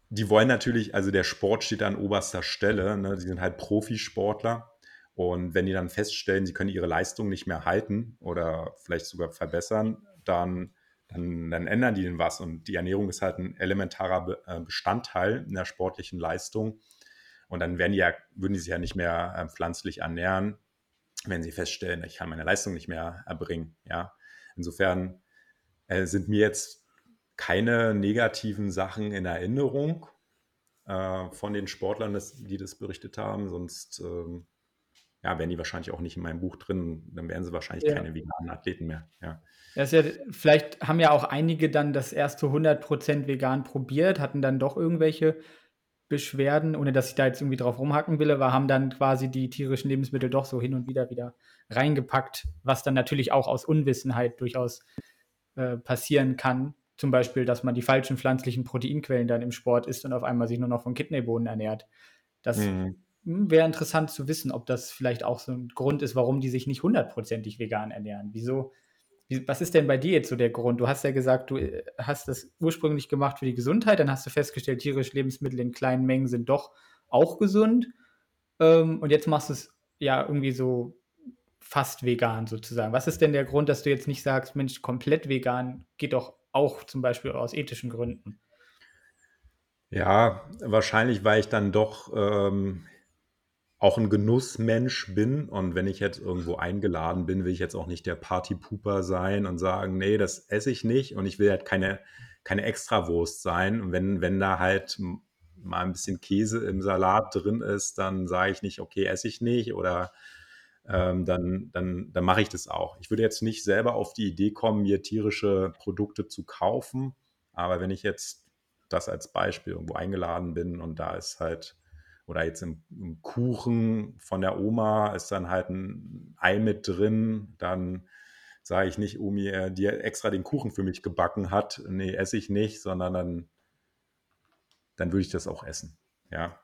die wollen natürlich, also der Sport steht an oberster Stelle, ne? die sind halt Profisportler. Und wenn die dann feststellen, sie können ihre Leistung nicht mehr halten oder vielleicht sogar verbessern, dann, dann, dann ändern die den was. Und die Ernährung ist halt ein elementarer äh, Bestandteil in der sportlichen Leistung. Und dann werden die ja, würden die sich ja nicht mehr äh, pflanzlich ernähren, wenn sie feststellen, ich kann meine Leistung nicht mehr erbringen. Ja, insofern äh, sind mir jetzt keine negativen Sachen in Erinnerung äh, von den Sportlern, die das berichtet haben. Sonst ähm, ja, wären die wahrscheinlich auch nicht in meinem Buch drin. Dann wären sie wahrscheinlich ja. keine veganen Athleten mehr. Ja. Das ja, vielleicht haben ja auch einige dann das erste 100% vegan probiert, hatten dann doch irgendwelche Beschwerden, ohne dass ich da jetzt irgendwie drauf rumhacken will, aber haben dann quasi die tierischen Lebensmittel doch so hin und wieder wieder reingepackt, was dann natürlich auch aus Unwissenheit durchaus äh, passieren kann. Zum Beispiel, dass man die falschen pflanzlichen Proteinquellen dann im Sport isst und auf einmal sich nur noch von Kidneybohnen ernährt. Das mhm. Wäre interessant zu wissen, ob das vielleicht auch so ein Grund ist, warum die sich nicht hundertprozentig vegan ernähren. Wieso wie, was ist denn bei dir jetzt so der Grund? Du hast ja gesagt, du äh, hast das ursprünglich gemacht für die Gesundheit, dann hast du festgestellt, tierische Lebensmittel in kleinen Mengen sind doch auch gesund. Ähm, und jetzt machst du es ja irgendwie so fast vegan sozusagen. Was ist denn der Grund, dass du jetzt nicht sagst, Mensch, komplett vegan geht doch auch zum Beispiel aus ethischen Gründen? Ja, wahrscheinlich, weil ich dann doch ähm, auch ein Genussmensch bin und wenn ich jetzt irgendwo eingeladen bin, will ich jetzt auch nicht der Partypooper sein und sagen, nee, das esse ich nicht und ich will halt keine, keine Extrawurst sein. Und wenn, wenn da halt mal ein bisschen Käse im Salat drin ist, dann sage ich nicht, okay, esse ich nicht oder ähm, dann, dann, dann mache ich das auch. Ich würde jetzt nicht selber auf die Idee kommen, mir tierische Produkte zu kaufen, aber wenn ich jetzt das als Beispiel irgendwo eingeladen bin und da ist halt oder jetzt im, im, Kuchen von der Oma ist dann halt ein Ei mit drin, dann sage ich nicht, Omi, äh, die extra den Kuchen für mich gebacken hat, nee, esse ich nicht, sondern dann, dann würde ich das auch essen, ja.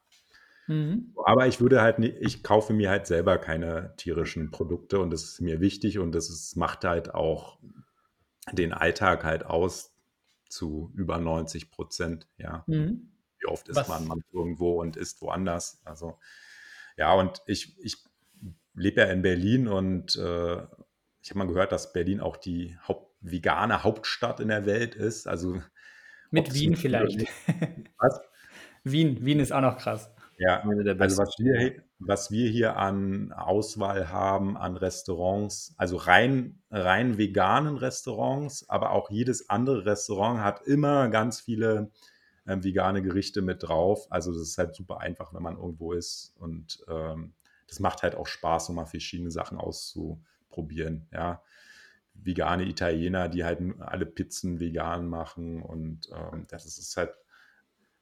Mhm. Aber ich würde halt nicht, ich kaufe mir halt selber keine tierischen Produkte und das ist mir wichtig und das ist, macht halt auch den Alltag halt aus zu über 90 Prozent, ja. Mhm wie oft ist man, man irgendwo und ist woanders. Also ja, und ich, ich lebe ja in Berlin und äh, ich habe mal gehört, dass Berlin auch die Haupt, vegane Hauptstadt in der Welt ist. Also mit Wien vielleicht. [laughs] Was? Wien, Wien ist auch noch krass. Ja, also was wir, was wir hier an Auswahl haben an Restaurants, also rein, rein veganen Restaurants, aber auch jedes andere Restaurant hat immer ganz viele ähm, vegane Gerichte mit drauf. Also das ist halt super einfach, wenn man irgendwo ist. Und ähm, das macht halt auch Spaß, um mal verschiedene Sachen auszuprobieren. Ja. Vegane Italiener, die halt alle Pizzen vegan machen. Und ähm, das ist halt,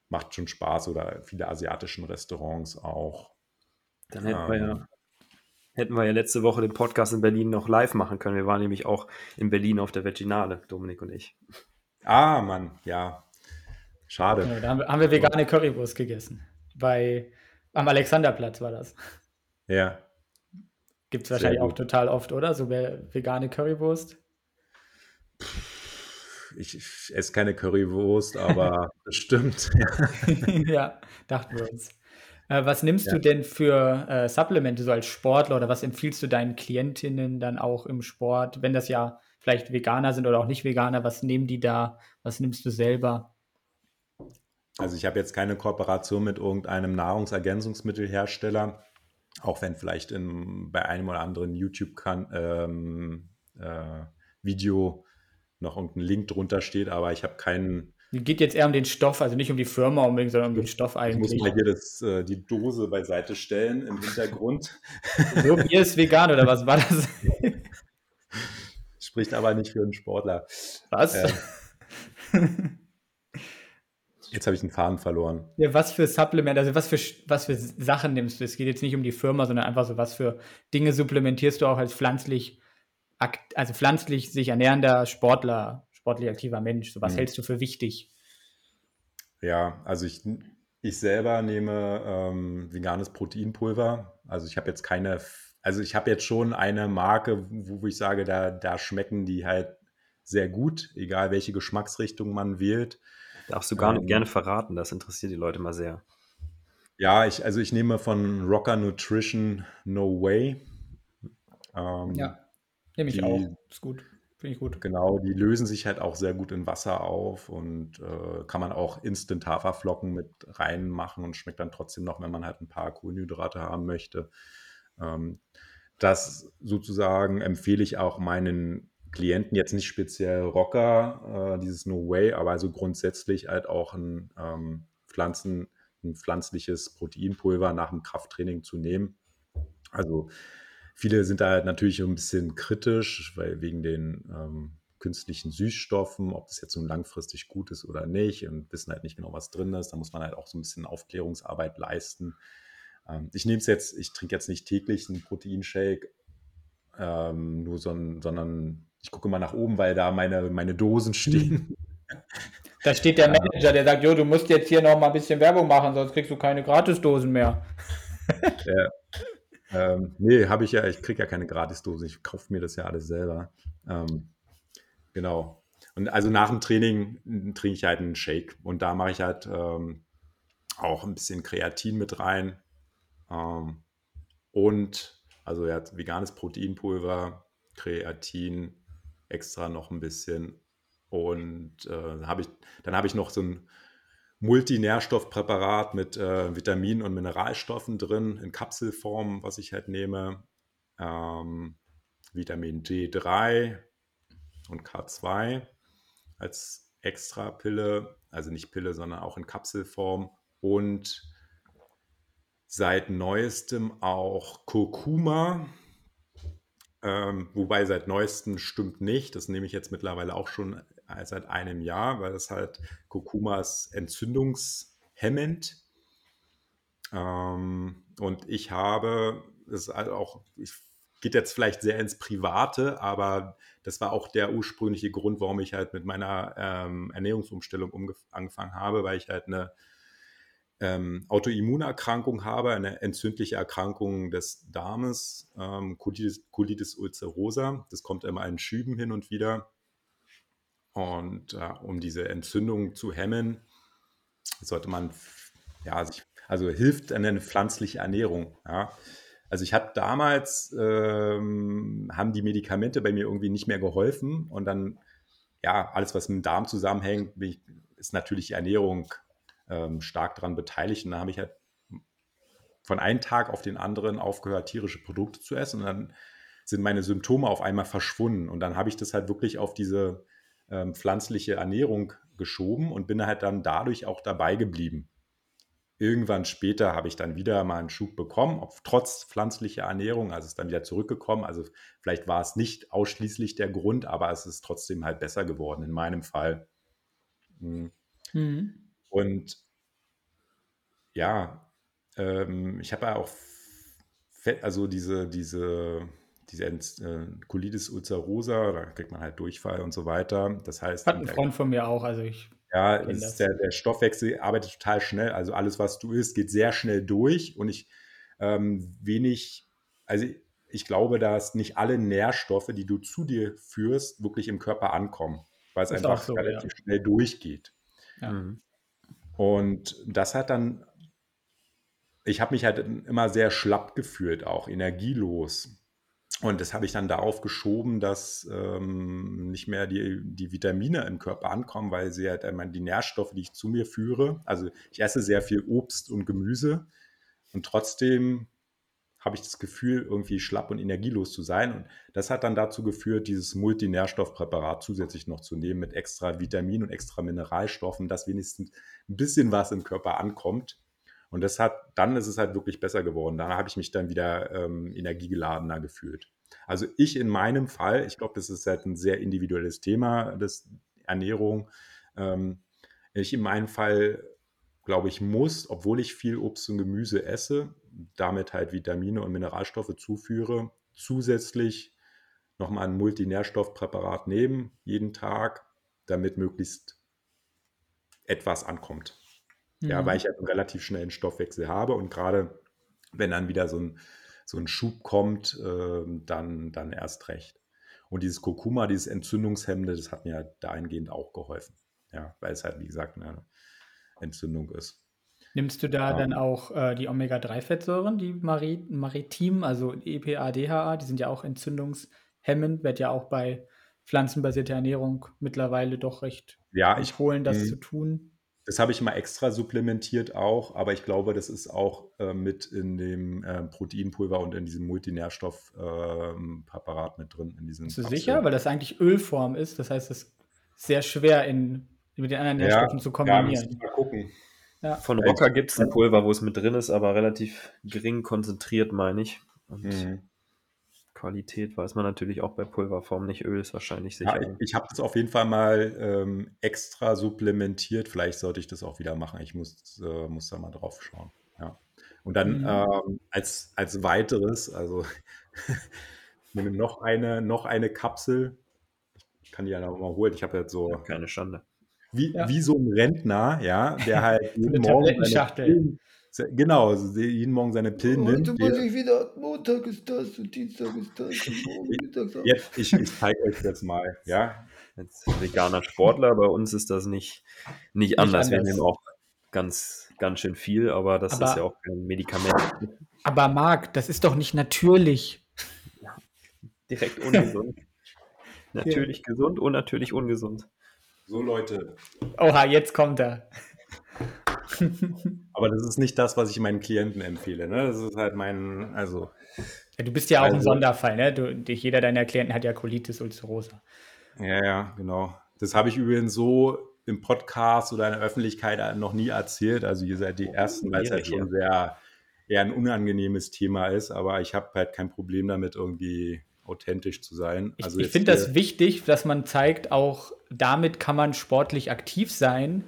macht schon Spaß. Oder viele asiatischen Restaurants auch. Dann hätten wir ja ähm, hätten wir ja letzte Woche den Podcast in Berlin noch live machen können. Wir waren nämlich auch in Berlin auf der Veginale, Dominik und ich. Ah, Mann, ja. Schade. Ja, da haben wir, haben wir vegane Currywurst gegessen. Bei, am Alexanderplatz war das. Ja. Gibt es wahrscheinlich auch total oft, oder? So vegane Currywurst. Ich, ich esse keine Currywurst, aber [laughs] bestimmt. [laughs] ja, dachten wir uns. Äh, was nimmst ja. du denn für äh, Supplemente so als Sportler oder was empfiehlst du deinen Klientinnen dann auch im Sport, wenn das ja vielleicht Veganer sind oder auch nicht Veganer, was nehmen die da? Was nimmst du selber? Also ich habe jetzt keine Kooperation mit irgendeinem Nahrungsergänzungsmittelhersteller, auch wenn vielleicht in, bei einem oder anderen YouTube-Video ähm, äh, noch irgendein Link drunter steht, aber ich habe keinen. Geht jetzt eher um den Stoff, also nicht um die Firma unbedingt, sondern um den Stoff eigentlich. Ich muss mal hier das, äh, die Dose beiseite stellen im Hintergrund. [laughs] so, Bier ist vegan oder was war das? Spricht aber nicht für einen Sportler. Was? Äh, [laughs] Jetzt habe ich den Faden verloren. Ja, was für Supplement, also was für, was für Sachen nimmst du? Es geht jetzt nicht um die Firma, sondern einfach so, was für Dinge supplementierst du auch als pflanzlich, also pflanzlich sich ernährender Sportler, sportlich aktiver Mensch? So was hm. hältst du für wichtig? Ja, also ich, ich selber nehme ähm, veganes Proteinpulver. Also ich habe jetzt keine, also ich habe jetzt schon eine Marke, wo, wo ich sage, da, da schmecken die halt sehr gut, egal welche Geschmacksrichtung man wählt. Darfst du gar nicht ähm, gerne verraten, das interessiert die Leute mal sehr. Ja, ich, also ich nehme von Rocker Nutrition No Way. Ähm, ja, nehme ich die, auch. Ist gut. Finde ich gut. Genau, die lösen sich halt auch sehr gut in Wasser auf und äh, kann man auch Instant Haferflocken mit reinmachen und schmeckt dann trotzdem noch, wenn man halt ein paar Kohlenhydrate haben möchte. Ähm, das sozusagen empfehle ich auch meinen Klienten jetzt nicht speziell Rocker, äh, dieses No Way, aber also grundsätzlich halt auch ein ähm, Pflanzen, ein pflanzliches Proteinpulver nach dem Krafttraining zu nehmen. Also viele sind da halt natürlich ein bisschen kritisch, weil wegen den ähm, künstlichen Süßstoffen, ob das jetzt so langfristig gut ist oder nicht und wissen halt nicht genau, was drin ist. Da muss man halt auch so ein bisschen Aufklärungsarbeit leisten. Ähm, ich nehme es jetzt, ich trinke jetzt nicht täglich einen Proteinshake, ähm, nur so sondern ich gucke mal nach oben, weil da meine, meine Dosen stehen. [laughs] Da steht der Manager, der sagt, jo, du musst jetzt hier noch mal ein bisschen Werbung machen, sonst kriegst du keine Gratisdosen mehr. [laughs] Ja. Ähm, nee, habe ich ja, ich kriege ja keine Gratisdosen, ich kaufe mir das ja alles selber. Ähm, genau. Und also nach dem Training trinke ich halt einen Shake und da mache ich halt ähm, auch ein bisschen Kreatin mit rein. Ähm, und also ja, veganes Proteinpulver, Kreatin, extra noch ein bisschen. Und äh, hab ich, dann habe ich noch so ein Multinährstoffpräparat mit äh, Vitaminen und Mineralstoffen drin, in Kapselform, was ich halt nehme. Ähm, Vitamin D3 und K2 als extra Pille, also nicht Pille, sondern auch in Kapselform. Und seit neuestem auch Kurkuma, ähm, wobei seit neuestem stimmt nicht. Das nehme ich jetzt mittlerweile auch schon äh, seit einem Jahr, weil das halt Kurkuma entzündungshemmend. Ähm, und ich habe, das halt auch, ich geht jetzt vielleicht sehr ins Private, aber das war auch der ursprüngliche Grund, warum ich halt mit meiner ähm, Ernährungsumstellung angefangen habe, weil ich halt eine ähm, Autoimmunerkrankung habe, eine entzündliche Erkrankung des Darmes, ähm, Colitis, Colitis, ulcerosa. Das kommt immer in Schüben hin und wieder. Und äh, um diese Entzündung zu hemmen, sollte man, ja, sich, also hilft eine pflanzliche Ernährung. Ja. Also ich habe damals, ähm, haben die Medikamente bei mir irgendwie nicht mehr geholfen und dann, ja, alles, was mit dem Darm zusammenhängt, ist natürlich Ernährung ähm, stark daran beteiligt. Und da habe ich halt von einem Tag auf den anderen aufgehört, tierische Produkte zu essen. Und dann sind meine Symptome auf einmal verschwunden. Und dann habe ich das halt wirklich auf diese ähm, pflanzliche Ernährung geschoben und bin halt dann dadurch auch dabei geblieben. Irgendwann später habe ich dann wieder mal einen Schub bekommen, ob, trotz pflanzlicher Ernährung, also ist dann wieder zurückgekommen. Also vielleicht war es nicht ausschließlich der Grund, aber es ist trotzdem halt besser geworden in meinem Fall. Mhm. Mhm. Und ja, ähm, ich habe ja auch, Fett, also diese, diese, diese äh, Colitis ulcerosa, da kriegt man halt Durchfall und so weiter. Das heißt. Hat ein Freund von mir auch, also ich. Ja, der, der, Stoffwechsel arbeitet total schnell. Also alles, was du isst, geht sehr schnell durch und ich ähm, wenig, also ich glaube, dass nicht alle Nährstoffe, die du zu dir führst, wirklich im Körper ankommen, weil es einfach so, relativ ja. schnell durchgeht. Ja. Mhm. Und das hat dann, ich habe mich halt immer sehr schlapp gefühlt, auch energielos. Und das habe ich dann darauf geschoben, dass ähm, nicht mehr die, die Vitamine im Körper ankommen, weil sie halt einmal die Nährstoffe, die ich zu mir führe, also ich esse sehr viel Obst und Gemüse und trotzdem habe ich das Gefühl, irgendwie schlapp und energielos zu sein. Und das hat dann dazu geführt, dieses Multinährstoffpräparat zusätzlich noch zu nehmen mit extra Vitamin und extra Mineralstoffen, dass wenigstens ein bisschen was im Körper ankommt. Und das hat, dann ist es halt wirklich besser geworden. Da habe ich mich dann wieder ähm, energiegeladener gefühlt. Also ich in meinem Fall, ich glaube, das ist halt ein sehr individuelles Thema, das Ernährung. Ähm, ich in meinem Fall, glaube ich, muss, obwohl ich viel Obst und Gemüse esse, damit halt Vitamine und Mineralstoffe zuführe, zusätzlich nochmal ein Multinährstoffpräparat nehmen, jeden Tag, damit möglichst etwas ankommt. Mhm. Ja, weil ich halt einen relativ schnellen Stoffwechsel habe und gerade wenn dann wieder so ein, so ein Schub kommt, äh, dann, dann erst recht. Und dieses Kurkuma, dieses Entzündungshemmende, das hat mir dahingehend auch geholfen. Ja, weil es halt, wie gesagt, eine Entzündung ist. Nimmst du da ja. dann auch äh, die Omega-3-Fettsäuren, die Marit Maritim, also EPA, DHA, die sind ja auch entzündungshemmend, wird ja auch bei pflanzenbasierter Ernährung mittlerweile doch recht ja, empfohlen, das zu tun. Das habe ich mal extra supplementiert auch, aber ich glaube, das ist auch äh, mit in dem äh, Proteinpulver und in diesem Multinährstoffpräparat äh, mit drin. In diesem Bist du Kapsel. sicher? Weil das eigentlich Ölform ist. Das heißt, es ist sehr schwer in, mit den anderen Nährstoffen ja, zu kombinieren. Ja, mal gucken. Ja. Von Rocker gibt es ein Pulver, wo es mit drin ist, aber relativ gering konzentriert, meine ich. Und mhm. Qualität weiß man natürlich auch bei Pulverform nicht. Öl ist wahrscheinlich sicher. Ja, ich, ich habe das auf jeden Fall mal ähm, extra supplementiert. Vielleicht sollte ich das auch wieder machen. Ich muss, äh, muss da mal drauf schauen. Ja. Und dann mhm. ähm, als, als weiteres, also [laughs] ich nehme noch eine, noch eine Kapsel. Ich kann die ja noch mal holen. Ich habe jetzt so. Ja, keine Schande. Wie, ja. wie so ein Rentner, ja, der halt [laughs] jeden Morgen seine Pillen, genau, jeden Morgen seine Pillen oh, nimmt. Muss ich wieder, Montag ist das und Dienstag ist das und morgen [laughs] Mittag Jetzt, ich, ich zeige euch das mal, ja. Als veganer Sportler, bei uns ist das nicht, nicht, nicht anders. Wir nehmen auch ganz, ganz schön viel, aber das aber, ist ja auch kein Medikament. Aber Marc, das ist doch nicht natürlich. Ja, direkt ungesund. [laughs] natürlich ja. gesund, unnatürlich ungesund. So, Leute. Oha, jetzt kommt er. [laughs] Aber das ist nicht das, was ich meinen Klienten empfehle. Ne? Das ist halt mein, also. Ja, du bist ja auch also, ein Sonderfall, ne? Du, jeder deiner Klienten hat ja Colitis ulcerosa. Ja, ja, genau. Das habe ich übrigens so im Podcast oder in der Öffentlichkeit noch nie erzählt. Also ihr seid die Ersten, weil es halt schon sehr eher ein unangenehmes Thema ist. Aber ich habe halt kein Problem damit, irgendwie authentisch zu sein. Also ich, ich finde das wichtig, dass man zeigt, auch damit kann man sportlich aktiv sein.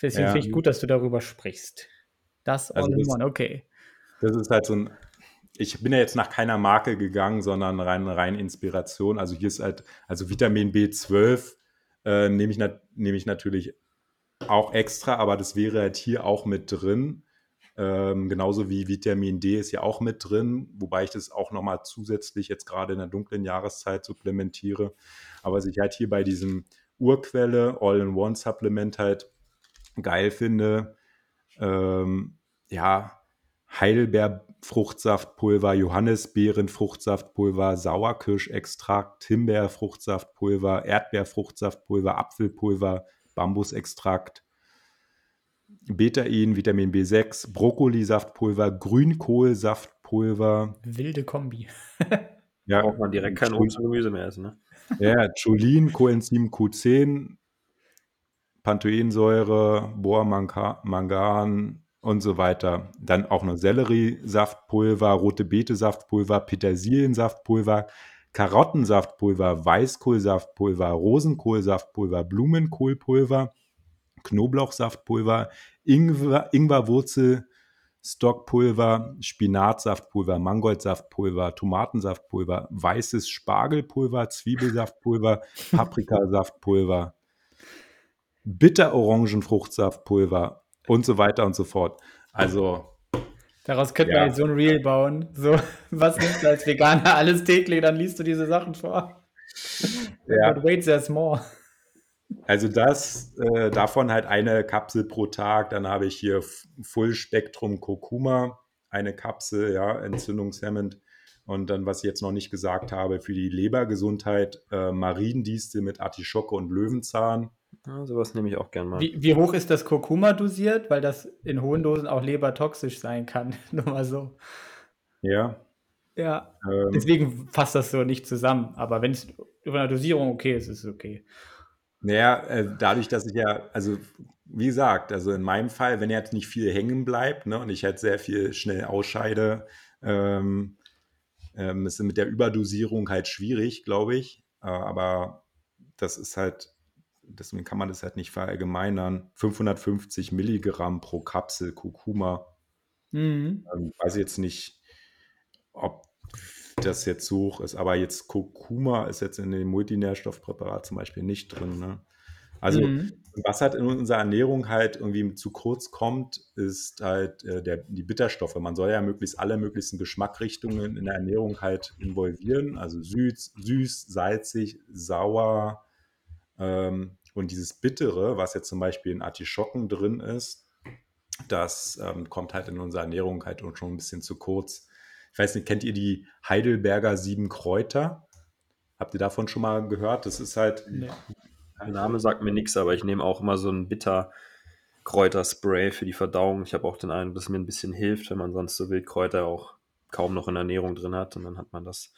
Deswegen ja. finde ich gut, dass du darüber sprichst. Das also all in one, okay. Das ist halt so ein, ich bin ja jetzt nach keiner Marke gegangen, sondern rein, rein Inspiration. Also hier ist halt, also Vitamin B12 äh, nehme ich, nehm ich natürlich auch extra, aber das wäre halt hier auch mit drin. Ähm, genauso wie Vitamin D ist ja auch mit drin, wobei ich das auch nochmal zusätzlich jetzt gerade in der dunklen Jahreszeit supplementiere. Aber was ich halt hier bei diesem Urquelle All-in-One-Supplement halt geil finde, ähm, ja, Heidelbeerfruchtsaftpulver, Johannisbeerenfruchtsaftpulver, Sauerkirschextrakt, Himbeerfruchtsaftpulver, Erdbeerfruchtsaftpulver, Apfelpulver, Bambusextrakt, Betain, Vitamin B6, Brokkolisaftpulver, Grünkohlsaftpulver. Wilde Kombi. [laughs] ja, braucht man direkt kein Obst und Gemüse mehr essen, ne? Ja, Cholin, Coenzym Q10, Panthensäure, Bohrmangan und so weiter. Dann auch noch Selleriesaftpulver, rote Beete-Saftpulver, Petersiliensaftpulver, Karottensaftpulver, Weißkohlsaftpulver, Rosenkohlsaftpulver, Blumenkohlpulver, Knoblauchsaftpulver, Ingwer, Ingwerwurzel, Stockpulver, Spinatsaftpulver, Mangoldsaftpulver, Tomatensaftpulver, weißes Spargelpulver, Zwiebelsaftpulver, [laughs] Paprikasaftpulver, Bitterorangenfruchtsaftpulver und so weiter und so fort. Also. Daraus könnte ja. man jetzt so ein Reel bauen. So, [laughs] was nimmst du als Veganer alles täglich? Dann liest du diese Sachen vor. Ja. But wait, there's more. Also das, äh, davon halt eine Kapsel pro Tag. Dann habe ich hier Full Spektrum Kurkuma, eine Kapsel, ja, entzündungshemmend. Und dann, was ich jetzt noch nicht gesagt habe, für die Lebergesundheit, äh, Mariendistel mit Artischocke und Löwenzahn. Ja, sowas nehme ich auch gern mal. Wie, wie, hoch ist das Kurkuma dosiert? Weil das in hohen Dosen auch lebertoxisch sein kann. [laughs] Nur mal so. Ja. Ja. Ähm, Deswegen fasst das so nicht zusammen. Aber wenn es über eine Dosierung okay ist, ist es okay. Naja, äh, dadurch, dass ich ja, also wie gesagt, also in meinem Fall, wenn jetzt nicht viel hängen bleibt ne, und ich halt sehr viel schnell ausscheide, ähm, ähm, ist mit der Überdosierung halt schwierig, glaube ich. Äh, aber das ist halt, deswegen kann man das halt nicht verallgemeinern. 550 Milligramm pro Kapsel Kurkuma. Mhm. Ähm, weiß jetzt nicht, ob das jetzt hoch ist, aber jetzt Kurkuma ist jetzt in dem Multinährstoffpräparat zum Beispiel nicht drin. Ne? Also, mhm. was halt in unserer Ernährung halt irgendwie zu kurz kommt, ist halt äh, der, die Bitterstoffe. Man soll ja möglichst alle möglichen Geschmackrichtungen in der Ernährung halt involvieren. Also süß, süß salzig, sauer ähm, und dieses Bittere, was jetzt zum Beispiel in Artischocken drin ist, das ähm, kommt halt in unserer Ernährung halt schon ein bisschen zu kurz. Ich weiß nicht, kennt ihr die Heidelberger Sieben Kräuter? Habt ihr davon schon mal gehört? Das ist halt nee. Der Name sagt mir nichts, aber ich nehme auch immer so ein bitter Kräuterspray für die Verdauung. Ich habe auch den Eindruck, dass es mir ein bisschen hilft, wenn man sonst so Wildkräuter auch kaum noch in Ernährung drin hat. Und dann hat man das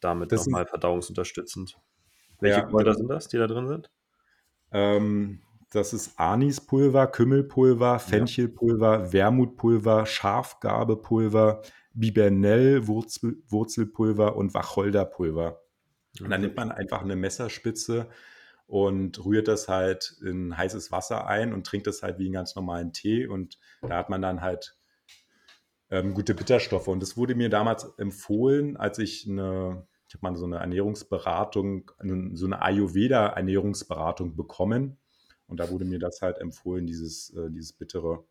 damit nochmal verdauungsunterstützend. Welche ja, Kräuter sind das, die da drin sind? Ähm, das ist Anispulver, Kümmelpulver, Fenchelpulver. Wermutpulver, Schafgabepulver, Bibernell, Wurzel, Wurzelpulver und Wacholderpulver. Und dann nimmt man einfach eine Messerspitze und rührt das halt in heißes Wasser ein und trinkt das halt wie einen ganz normalen Tee. Und da hat man dann halt ähm, gute Bitterstoffe. Und das wurde mir damals empfohlen, als ich eine, ich habe mal so eine Ernährungsberatung, so eine Ayurveda-Ernährungsberatung bekommen. Und da wurde mir das halt empfohlen, dieses, äh, dieses Bittere.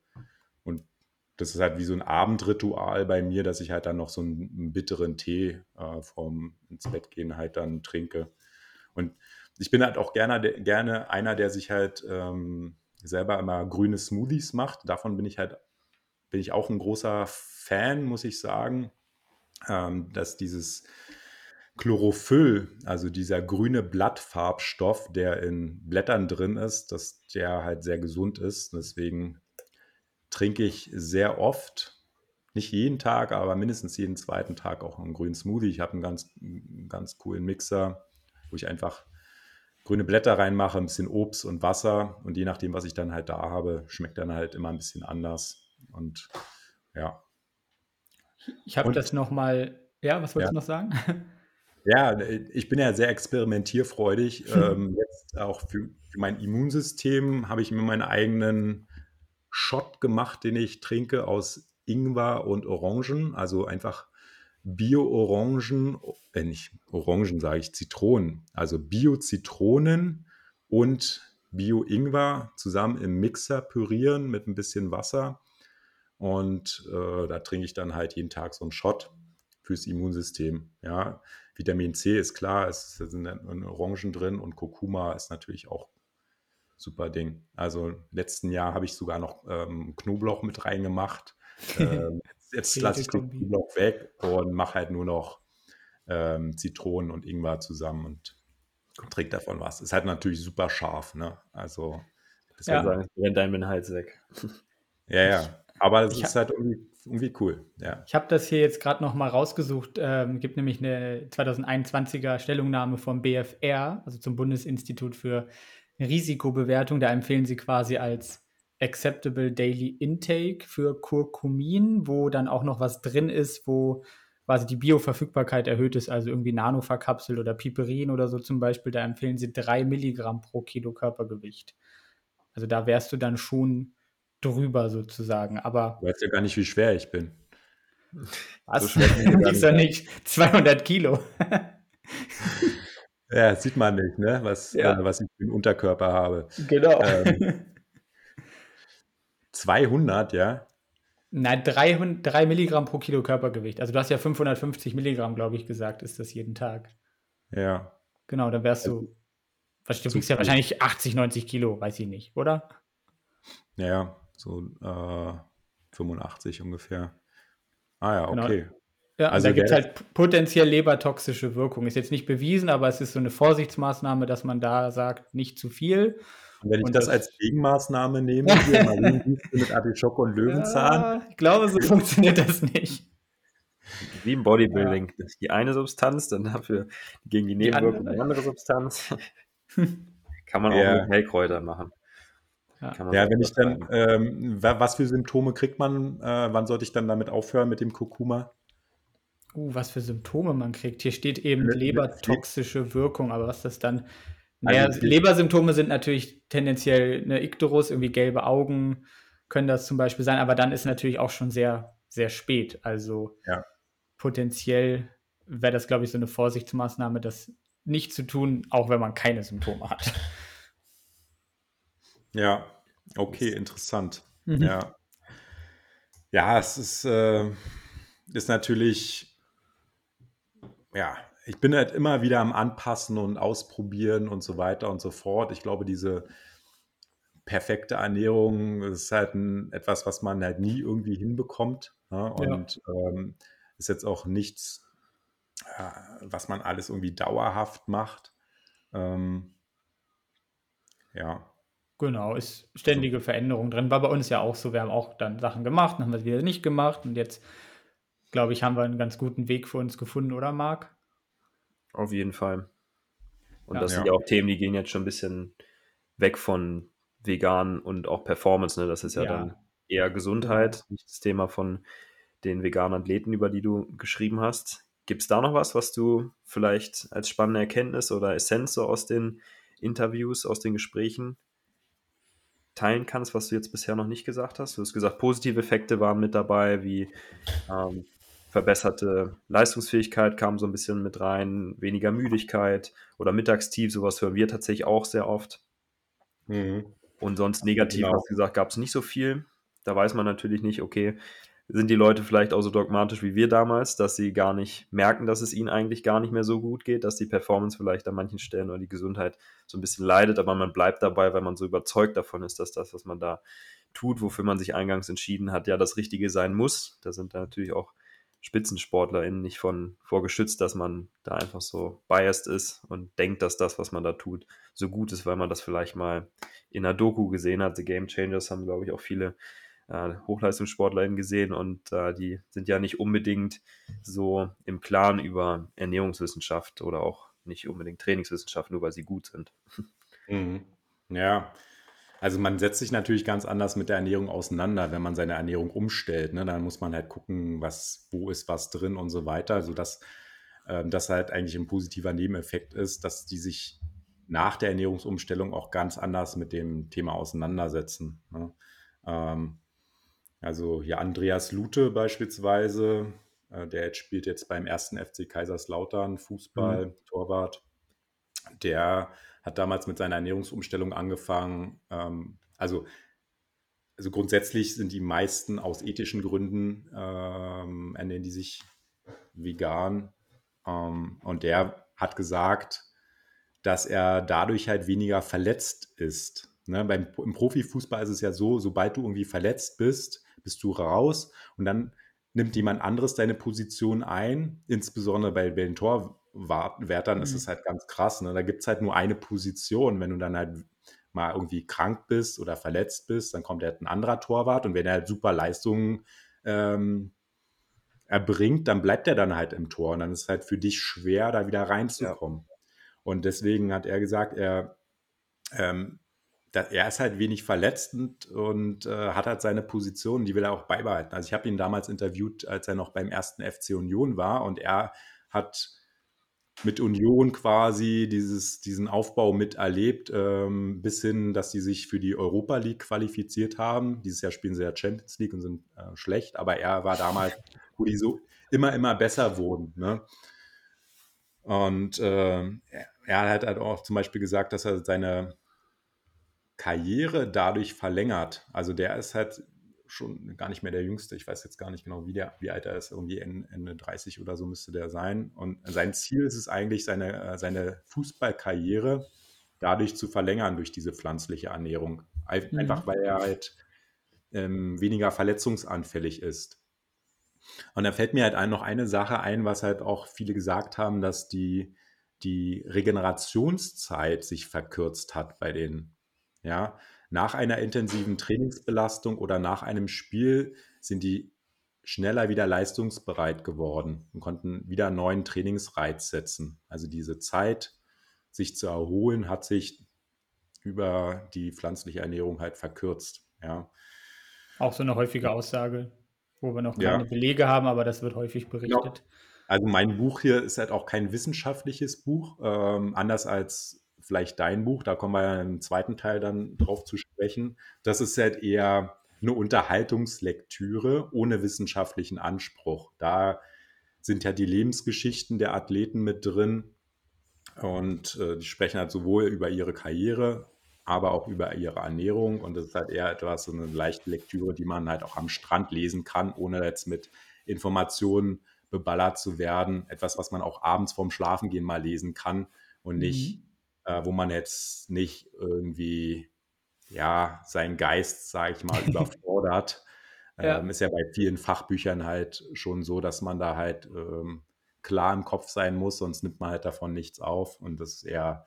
Das ist halt wie so ein Abendritual bei mir, dass ich halt dann noch so einen, einen bitteren Tee äh, vorm ins Bett gehen halt dann trinke. Und ich bin halt auch gerne, gerne einer, der sich halt ähm, selber immer grüne Smoothies macht. Davon bin ich halt, bin ich auch ein großer Fan, muss ich sagen, ähm, dass dieses Chlorophyll, also dieser grüne Blattfarbstoff, der in Blättern drin ist, dass der halt sehr gesund ist. Deswegen trinke ich sehr oft, nicht jeden Tag, aber mindestens jeden zweiten Tag auch einen grünen Smoothie. Ich habe einen ganz, ganz coolen Mixer, wo ich einfach grüne Blätter reinmache, ein bisschen Obst und Wasser und je nachdem, was ich dann halt da habe, schmeckt dann halt immer ein bisschen anders. Und ja. Ich habe das nochmal, ja, was wolltest ja. du noch sagen? [laughs] Ja, ich bin ja sehr experimentierfreudig. [laughs] ähm, jetzt auch für, für, mein Immunsystem habe ich mir meinen eigenen Shot gemacht, den ich trinke aus Ingwer und Orangen. Also einfach Bio-Orangen, äh nicht Orangen sage ich, Zitronen, also Bio-Zitronen und Bio-Ingwer zusammen im Mixer pürieren mit ein bisschen Wasser. Und äh, da trinke ich dann halt jeden Tag so einen Shot fürs Immunsystem. Ja, Vitamin C ist klar, es sind Orangen drin und Kurkuma ist natürlich auch super Ding. Also letzten Jahr habe ich sogar noch ähm, Knoblauch mit reingemacht. [laughs] ähm, jetzt lasse ich den Knoblauch weg und mache halt nur noch ähm, Zitronen und Ingwer zusammen und trinke davon was. Ist halt natürlich super scharf, ne? Also, das ja. sagen, brennt einem den Hals weg. [laughs] ja, ja. Aber es ist halt irgendwie, irgendwie, cool. Ja. Ich habe das hier jetzt gerade noch mal rausgesucht. Ähm, gibt nämlich eine 2021er Stellungnahme vom BFR, also zum Bundesinstitut für Risikobewertung. Da empfehlen sie quasi als Acceptable Daily Intake für Kurkumin, wo dann auch noch was drin ist, wo quasi die Bioverfügbarkeit erhöht ist, also irgendwie Nanoverkapselt oder Piperin oder so zum Beispiel, da empfehlen sie drei Milligramm pro Kilo Körpergewicht. Also da wärst du dann schon drüber sozusagen. Aber du weißt ja gar nicht, wie schwer ich bin. Was? So schwer ist [laughs] ja nicht 200 Kilo. [laughs] ja, sieht man nicht, ne? Was, ja. äh, was ich für einen Unterkörper habe. Genau. Ähm, [laughs] 200, ja? Nein, 300, 3 Milligramm pro Kilo Körpergewicht. Also du hast ja 550 Milligramm, glaube ich, gesagt, ist das jeden Tag. Ja. Genau, dann wärst du, also, was, du wiegst ja wahrscheinlich 80, 90 Kilo, weiß ich nicht, oder? Ja, so äh, 85 ungefähr. Ah ja, genau. okay. Ja, also da gibt es halt potenziell lebertoxische Wirkung. Ist jetzt nicht bewiesen, aber es ist so eine Vorsichtsmaßnahme, dass man da sagt, nicht zu viel. Und wenn ich und das, das als Gegenmaßnahme nehme, hier [laughs] mit Artischocke und Löwenzahn. Ja, ich glaube, so funktioniert das nicht. Wie im Bodybuilding. Ja. Die eine Substanz, dann dafür gegen die Nebenwirkungen eine andere Substanz. [laughs] Kann man auch ja. mit Heilkräutern machen. Ja, ja wenn ich dann, ähm, was für Symptome kriegt man? Äh, wann sollte ich dann damit aufhören mit dem Kurkuma? Uh, was für Symptome man kriegt. Hier steht eben lebertoxische Wirkung, aber was das dann Naja, also, Lebersymptome sind natürlich tendenziell eine Ikterus, irgendwie gelbe Augen können das zum Beispiel sein, aber dann ist natürlich auch schon sehr, sehr spät. Also ja. potenziell wäre das, glaube ich, so eine Vorsichtsmaßnahme, das nicht zu tun, auch wenn man keine Symptome hat. [laughs] Ja, okay, interessant. Mhm. Ja. Ja, es ist, äh, ist natürlich, ja, ich bin halt immer wieder am Anpassen und Ausprobieren und so weiter und so fort. Ich glaube, diese perfekte Ernährung ist halt ein, etwas, was man halt nie irgendwie hinbekommt. Ne? Und ja. ähm, ist jetzt auch nichts, äh, was man alles irgendwie dauerhaft macht. Ähm, ja. Genau, ist ständige Veränderung drin. War bei uns ja auch so. Wir haben auch dann Sachen gemacht, dann haben wir es wieder nicht gemacht und jetzt, glaube ich, haben wir einen ganz guten Weg für uns gefunden, oder Marc? Auf jeden Fall. Und ja. das sind ja auch Themen, die gehen jetzt schon ein bisschen weg von vegan und auch Performance. Ne? Das ist ja, ja. dann eher Gesundheit, nicht das Thema von den veganen Athleten, über die du geschrieben hast. Gibt es da noch was, was du vielleicht als spannende Erkenntnis oder Essenz so aus den Interviews, aus den Gesprächen teilen kannst, was du jetzt bisher noch nicht gesagt hast? Du hast gesagt, positive Effekte waren mit dabei, wie ähm, verbesserte Leistungsfähigkeit kam so ein bisschen mit rein, weniger Müdigkeit oder Mittagstief, sowas hören wir tatsächlich auch sehr oft. Mhm. Und sonst negativ, genau. du gesagt, gab es nicht so viel. Da weiß man natürlich nicht, okay, sind die Leute vielleicht auch so dogmatisch wie wir damals, dass sie gar nicht merken, dass es ihnen eigentlich gar nicht mehr so gut geht, dass die Performance vielleicht an manchen Stellen oder die Gesundheit so ein bisschen leidet, aber man bleibt dabei, weil man so überzeugt davon ist, dass das, was man da tut, wofür man sich eingangs entschieden hat, ja das Richtige sein muss. Da sind da natürlich auch SpitzensportlerInnen nicht von vorgeschützt, dass man da einfach so biased ist und denkt, dass das, was man da tut, so gut ist, weil man das vielleicht mal in einer Doku gesehen hat. The Game Changers haben, glaube ich, auch viele äh, HochleistungssportlerInnen gesehen und äh, die sind ja nicht unbedingt so im Klaren über Ernährungswissenschaft oder auch nicht unbedingt Trainingswissenschaft, nur weil sie gut sind. Mhm. Ja, also man setzt sich natürlich ganz anders mit der Ernährung auseinander, wenn man seine Ernährung umstellt. Ne? Dann muss man halt gucken, was, wo ist was drin und so weiter, sodass äh, das halt eigentlich ein positiver Nebeneffekt ist, dass die sich nach der Ernährungsumstellung auch ganz anders mit dem Thema auseinandersetzen. Ne? Ähm, also hier Andreas Lute beispielsweise, äh, der jetzt spielt jetzt beim ersten FC Kaiserslautern Fußball, mhm. Torwart, der hat damals mit seiner Ernährungsumstellung angefangen. Ähm, also, also grundsätzlich sind die meisten aus ethischen Gründen ähm, ernähren die sich vegan. Ähm, und der hat gesagt, dass er dadurch halt weniger verletzt ist. Ne? Beim, Im Profifußball ist es ja so, sobald du irgendwie verletzt bist, bist du raus und dann nimmt jemand anderes deine Position ein, insbesondere bei, bei den Tor, Wärtern mhm. ist es halt ganz krass. Ne? Da gibt es halt nur eine Position. Wenn du dann halt mal irgendwie krank bist oder verletzt bist, dann kommt halt ein anderer Torwart und wenn er halt super Leistungen ähm, erbringt, dann bleibt er dann halt im Tor und dann ist es halt für dich schwer, da wieder reinzukommen. Ja. Und deswegen hat er gesagt, er, ähm, er ist halt wenig verletzt und, und äh, hat halt seine Position, die will er auch beibehalten. Also ich habe ihn damals interviewt, als er noch beim ersten FC Union war und er hat mit Union quasi dieses, diesen Aufbau miterlebt, ähm, bis hin, dass sie sich für die Europa League qualifiziert haben. Dieses Jahr spielen sie ja Champions League und sind äh, schlecht, aber er war damals, wo die so immer, immer besser wurden. Ne? Und äh, er hat halt auch zum Beispiel gesagt, dass er seine Karriere dadurch verlängert. Also der ist halt schon gar nicht mehr der Jüngste. Ich weiß jetzt gar nicht genau, wie, der, wie alt er ist. Irgendwie Ende 30 oder so müsste der sein. Und sein Ziel ist es eigentlich, seine, äh, seine Fußballkarriere dadurch zu verlängern durch diese pflanzliche Ernährung. Mhm. Einfach mhm. weil er halt ähm, weniger verletzungsanfällig ist. Und da fällt mir halt ein, noch eine Sache ein, was halt auch viele gesagt haben, dass die, die Regenerationszeit sich verkürzt hat bei den, ja, nach einer intensiven Trainingsbelastung oder nach einem Spiel sind die schneller wieder leistungsbereit geworden und konnten wieder einen neuen Trainingsreiz setzen. Also diese Zeit, sich zu erholen, hat sich über die pflanzliche Ernährung halt verkürzt. Ja. Auch so eine häufige Aussage, wo wir noch keine ja. Belege haben, aber das wird häufig berichtet. Genau. Also mein Buch hier ist halt auch kein wissenschaftliches Buch, ähm, anders als vielleicht dein Buch, da kommen wir ja im zweiten Teil dann drauf zu sprechen. Das ist halt eher eine Unterhaltungslektüre ohne wissenschaftlichen Anspruch. Da sind ja die Lebensgeschichten der Athleten mit drin und äh, die sprechen halt sowohl über ihre Karriere, aber auch über ihre Ernährung und das ist halt eher etwas, so eine leichte Lektüre, die man halt auch am Strand lesen kann, ohne jetzt mit Informationen beballert zu werden. Etwas, was man auch abends vorm Schlafengehen mal lesen kann und nicht, mhm. Äh, wo man jetzt nicht irgendwie ja, seinen Geist, sage ich mal, [laughs] überfordert. ja. Ähm, ist ja bei vielen Fachbüchern halt schon so, dass man da halt ähm, klar im Kopf sein muss, sonst nimmt man halt davon nichts auf. Und das ist eher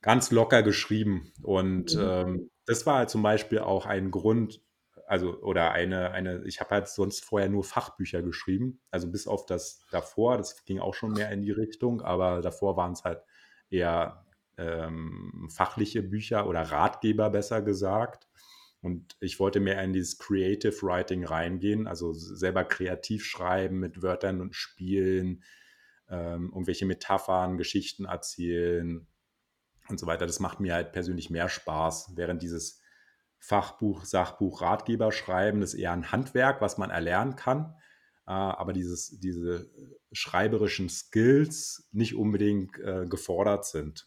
ganz locker geschrieben. Und mhm. ähm, das war halt zum Beispiel auch ein Grund, also oder eine, eine, ich habe halt sonst vorher nur Fachbücher geschrieben, also bis auf das davor, das ging auch schon mehr in die Richtung, aber davor waren es halt eher ähm, fachliche Bücher oder Ratgeber besser gesagt. Und ich wollte mehr in dieses Creative Writing reingehen, also selber kreativ schreiben mit Wörtern und Spielen, ähm, irgendwelche Metaphern, Geschichten erzählen und so weiter. Das macht mir halt persönlich mehr Spaß, während dieses Fachbuch, Sachbuch, Ratgeber schreiben ist eher ein Handwerk, was man erlernen kann. Äh, aber dieses, diese schreiberischen Skills nicht unbedingt äh, gefordert sind.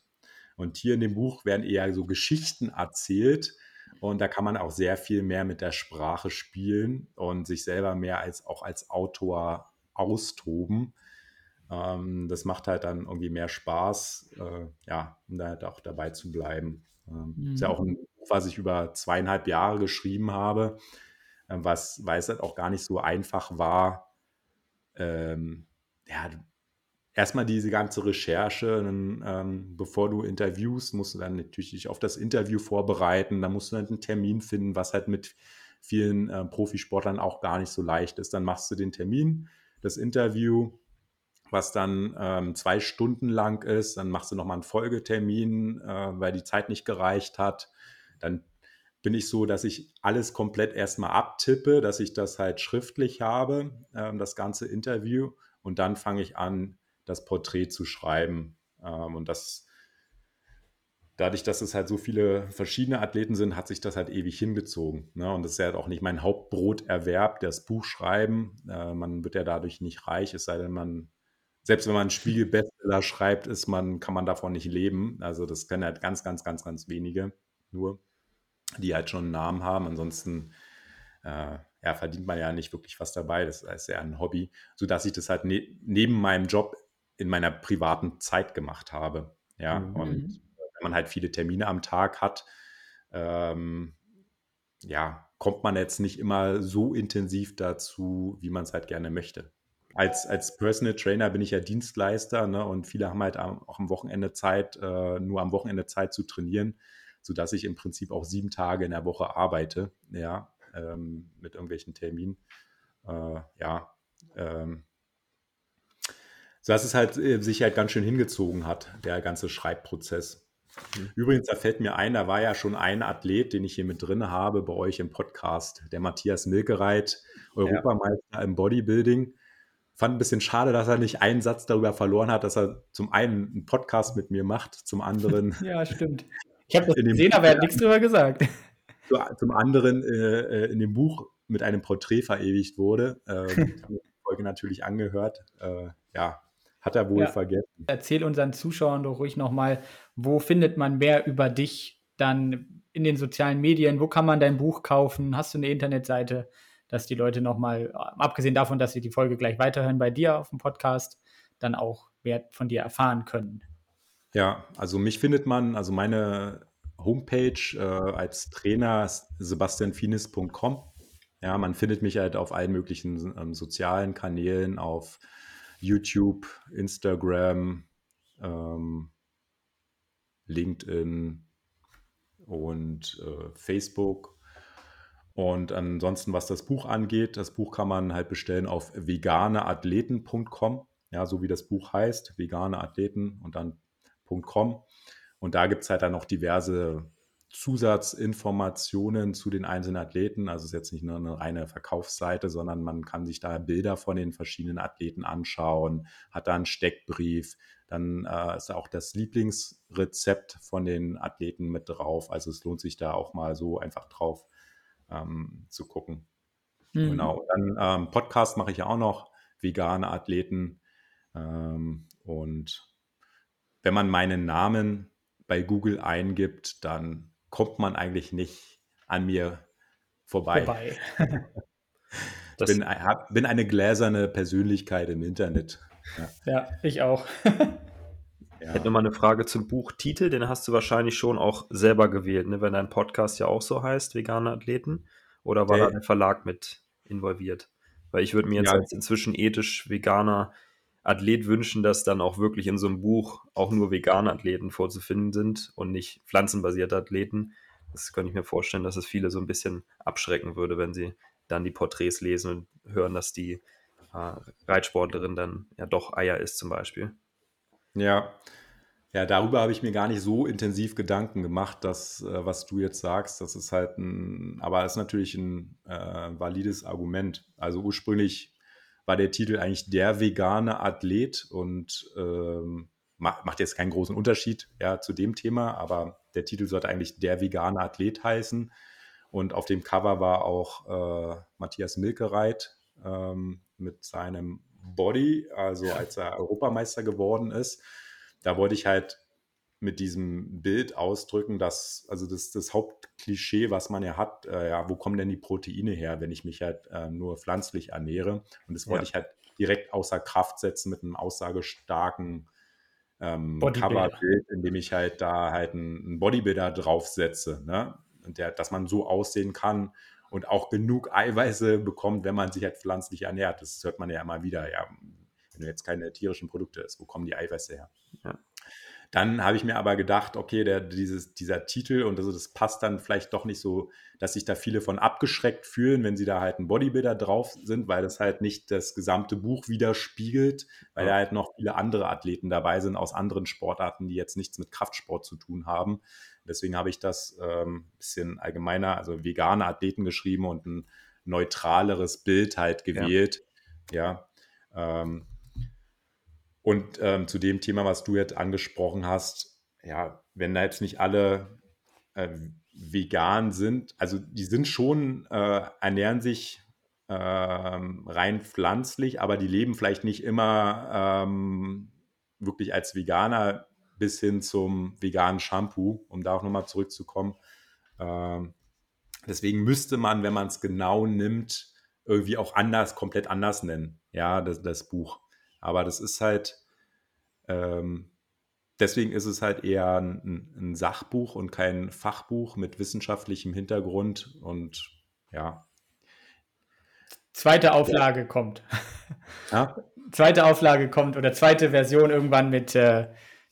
Und hier in dem Buch werden eher so Geschichten erzählt. Und da kann man auch sehr viel mehr mit der Sprache spielen und sich selber mehr als auch als Autor austoben. Ähm, das macht halt dann irgendwie mehr Spaß, äh, ja, um da halt auch dabei zu bleiben. Ähm, mhm. Ist ja mhm. auch ein Buch, was ich über zweieinhalb Jahre geschrieben habe, äh, was, weil es halt auch gar nicht so einfach war, ähm, ja, erstmal diese ganze Recherche, dann, ähm, bevor du interviewst, musst du dann natürlich dich auf das Interview vorbereiten, dann musst du dann einen Termin finden, was halt mit vielen äh, Profisportlern auch gar nicht so leicht ist. Dann machst du den Termin, das Interview, was dann ähm, zwei Stunden lang ist, dann machst du nochmal einen Folgetermin, äh, weil die Zeit nicht gereicht hat. Dann bin ich so, dass ich alles komplett erstmal abtippe, dass ich das halt schriftlich habe, äh, das ganze Interview. Und dann fange ich an, das Porträt zu schreiben. Ähm, und das, dadurch, dass es halt so viele verschiedene Athleten sind, hat sich das halt ewig hingezogen. Ne? Und das ist ja halt auch nicht mein Hauptbroterwerb, das Buch schreiben. Äh, man wird ja dadurch nicht reich, es sei denn, man, selbst wenn man einen Spiegel-Bestseller schreibt, ist man, kann man davon nicht leben. Also das können halt ganz, ganz, ganz, ganz wenige nur, die halt schon einen Namen haben. Ansonsten äh, ja, verdient man ja nicht wirklich was dabei. Das ist ja ein Hobby, sodass ich das halt ne neben meinem Job in meiner privaten Zeit gemacht habe. Ja, mhm. und wenn man halt viele Termine am Tag hat, ähm, ja, kommt man jetzt nicht immer so intensiv dazu, wie man es halt gerne möchte. Als, als Personal Trainer bin ich ja Dienstleister ne, und viele haben halt auch am Wochenende Zeit, äh, nur am Wochenende Zeit zu trainieren, sodass ich im Prinzip auch sieben Tage in der Woche arbeite, ja, ähm, mit irgendwelchen Terminen. Äh, ja, ähm, so dass es halt äh, sich halt ganz schön hingezogen hat, der ganze Schreibprozess. Mhm. Übrigens, da fällt mir ein, da war ja schon ein Athlet, den ich hier mit drin habe bei euch im Podcast, der Matthias Milkereit, Europameister ja. im Bodybuilding. Fand ein bisschen schade, dass er nicht einen Satz darüber verloren hat, dass er zum einen einen Podcast mit mir macht, zum anderen. [laughs] ja, stimmt. Ich habe das gesehen, aber er hat nichts darüber gesagt. [laughs] Zum anderen äh, äh, in dem Buch mit einem Porträt verewigt wurde. Ähm, ich [laughs] habe die Folge natürlich angehört. Äh, ja, hat er wohl ja. vergessen. Erzähl unseren Zuschauern doch ruhig nochmal, wo findet man mehr über dich dann in den sozialen Medien? Wo kann man dein Buch kaufen? Hast du eine Internetseite, dass die Leute nochmal, abgesehen davon, dass sie die Folge gleich weiterhören bei dir auf dem Podcast, dann auch mehr von dir erfahren können? Ja, also mich findet man, also meine Homepage äh, als Trainer sebastianfinis.com. Ja, man findet mich halt auf allen möglichen ähm, sozialen Kanälen, auf YouTube, Instagram, ähm, LinkedIn und äh, Facebook. Und ansonsten, was das Buch angeht, das Buch kann man halt bestellen auf veganeathleten.com, ja, so wie das Buch heißt, veganeathleten und dann .com. Und da gibt es halt dann noch diverse Zusatzinformationen zu den einzelnen Athleten. Also es ist jetzt nicht nur eine reine Verkaufsseite, sondern man kann sich da Bilder von den verschiedenen Athleten anschauen, hat da einen Steckbrief, dann äh, ist da auch das Lieblingsrezept von den Athleten mit drauf. Also es lohnt sich da auch mal so einfach drauf ähm, zu gucken. Mhm. Genau. Dann ähm, Podcast mache ich ja auch noch, vegane Athleten. Ähm, und wenn man meinen Namen bei Google eingibt, dann kommt man eigentlich nicht an mir vorbei. vorbei. [laughs] ich bin, hab, bin, eine gläserne Persönlichkeit im Internet. Ja, ja ich auch. [laughs] Ich hätte nochmal eine Frage zum Buchtitel, den hast du wahrscheinlich schon auch selber gewählt, ne? wenn dein Podcast ja auch so heißt, vegane Athleten. Oder war äh, da der Verlag mit involviert? Weil ich würde mir jetzt ja. als inzwischen ethisch veganer Athlet wünschen, dass dann auch wirklich in so einem Buch auch nur vegane Athleten vorzufinden sind und nicht pflanzenbasierte Athleten. Das könnte ich mir vorstellen, dass es viele so ein bisschen abschrecken würde, wenn sie dann die Porträts lesen und hören, dass die äh, Reitsportlerin dann ja doch Eier ist zum Beispiel. Ja, ja, darüber habe ich mir gar nicht so intensiv Gedanken gemacht, dass, äh, was du jetzt sagst, das ist halt ein, aber es ist natürlich ein äh, valides Argument. Also ursprünglich war der Titel eigentlich der vegane Athlet und ähm, macht jetzt keinen großen Unterschied ja, zu dem Thema, aber der Titel sollte eigentlich der vegane Athlet heißen. Und auf dem Cover war auch äh, Matthias Milkereit ähm, mit seinem Body, also als er Europameister geworden ist da wollte ich halt mit diesem Bild ausdrücken, dass, also das, das Hauptklischee, was man ja hat, äh, ja, wo kommen denn die Proteine her, wenn ich mich halt äh, nur pflanzlich ernähre? Und das wollte ja. ich halt direkt außer Kraft setzen mit einem aussagestarken ähm, Coverbild, indem ich halt da halt einen, Bodybuilder draufsetze, ne? Und der, dass man so aussehen kann und auch genug Eiweiße bekommt, wenn man sich halt pflanzlich ernährt. Das hört man ja immer wieder, ja, wenn du jetzt keine tierischen Produkte isst, wo kommen die Eiweiße her? Ja. Dann habe ich mir aber gedacht, okay, der, dieses, dieser Titel und also das passt dann vielleicht doch nicht so, dass sich da viele von abgeschreckt fühlen, wenn sie da halt ein Bodybuilder drauf sind, weil das halt nicht das gesamte Buch widerspiegelt, weil ja. da halt noch viele andere Athleten dabei sind aus anderen Sportarten, die jetzt nichts mit Kraftsport zu tun haben. Deswegen habe ich das ein ähm, bisschen allgemeiner, also vegane Athleten geschrieben und ein neutraleres Bild halt gewählt. Ja. ja ähm, und ähm, zu dem Thema, was du jetzt angesprochen hast, ja, wenn da jetzt nicht alle äh, vegan sind, also die sind schon, äh, ernähren sich äh, rein pflanzlich, aber die leben vielleicht nicht immer ähm, wirklich als Veganer bis hin zum veganen Shampoo, um da auch nochmal zurückzukommen. Ähm, deswegen müsste man, wenn man es genau nimmt, irgendwie auch anders, komplett anders nennen, ja, das, das Buch. Aber das ist halt, ähm, deswegen ist es halt eher ein, ein, Sachbuch und kein Fachbuch mit wissenschaftlichem Hintergrund und ja. Zweite Auflage ja. kommt. Ja? [laughs] Zweite Auflage kommt oder zweite Version irgendwann mit äh,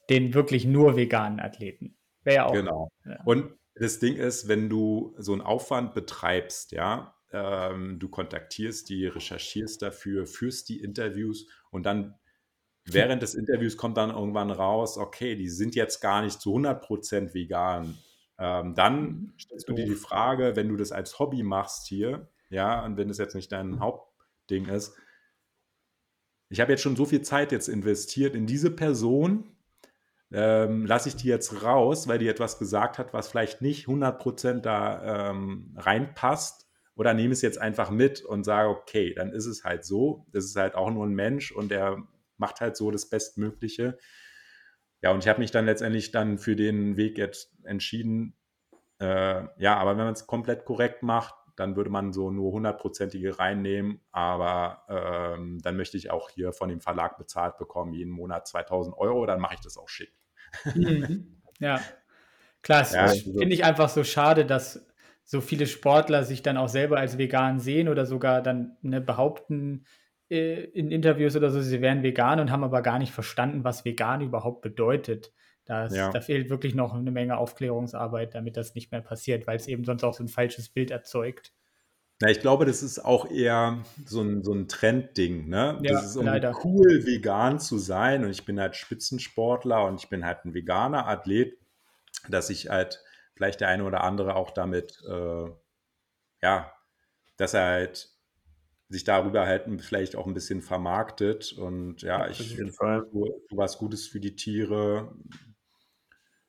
den wirklich nur veganen Athleten. Wäre ja auch. Genau. Ja. Und das Ding ist, wenn du so einen Aufwand betreibst, ja, ähm, du kontaktierst die, recherchierst dafür, führst die Interviews und dann während des Interviews kommt dann irgendwann raus, okay, die sind jetzt gar nicht zu 100% vegan. Ähm, dann mhm. stellst du dir die Frage, wenn du das als Hobby machst hier, ja, und wenn das jetzt nicht dein mhm. Hauptding ist, ich habe jetzt schon so viel Zeit jetzt investiert in diese Person, ähm, lasse ich die jetzt raus, weil die etwas gesagt hat, was vielleicht nicht 100% da ähm, reinpasst oder nehme es jetzt einfach mit und sage, okay, dann ist es halt so. Das ist halt auch nur ein Mensch und der macht halt so das Bestmögliche. Ja, und ich habe mich dann letztendlich dann für den Weg jetzt entschieden. Äh, ja, aber wenn man es komplett korrekt macht, dann würde man so nur hundertprozentige reinnehmen. Aber ähm, dann möchte ich auch hier von dem Verlag bezahlt bekommen, jeden Monat 2000 Euro, dann mache ich das auch schick. Mhm. Ja, klar, ja, also finde ich einfach so schade, dass so viele Sportler sich dann auch selber als vegan sehen oder sogar dann ne, behaupten, äh, in Interviews oder so, sie wären vegan und haben aber gar nicht verstanden, was vegan überhaupt bedeutet. Das, ja. Da fehlt wirklich noch eine Menge Aufklärungsarbeit, damit das nicht mehr passiert, weil es eben sonst auch so ein falsches Bild erzeugt. Na, ich glaube, das ist auch eher so ein, so ein Trendding, ne? Ja, das ist um leider. cool, vegan zu sein. Und ich bin halt Spitzensportler und ich bin halt ein veganer Athlet, dass ich halt vielleicht der eine oder andere auch damit, äh, ja, dass er halt sich darüber halt vielleicht auch ein bisschen vermarktet und ja, ich tue was Gutes für die Tiere,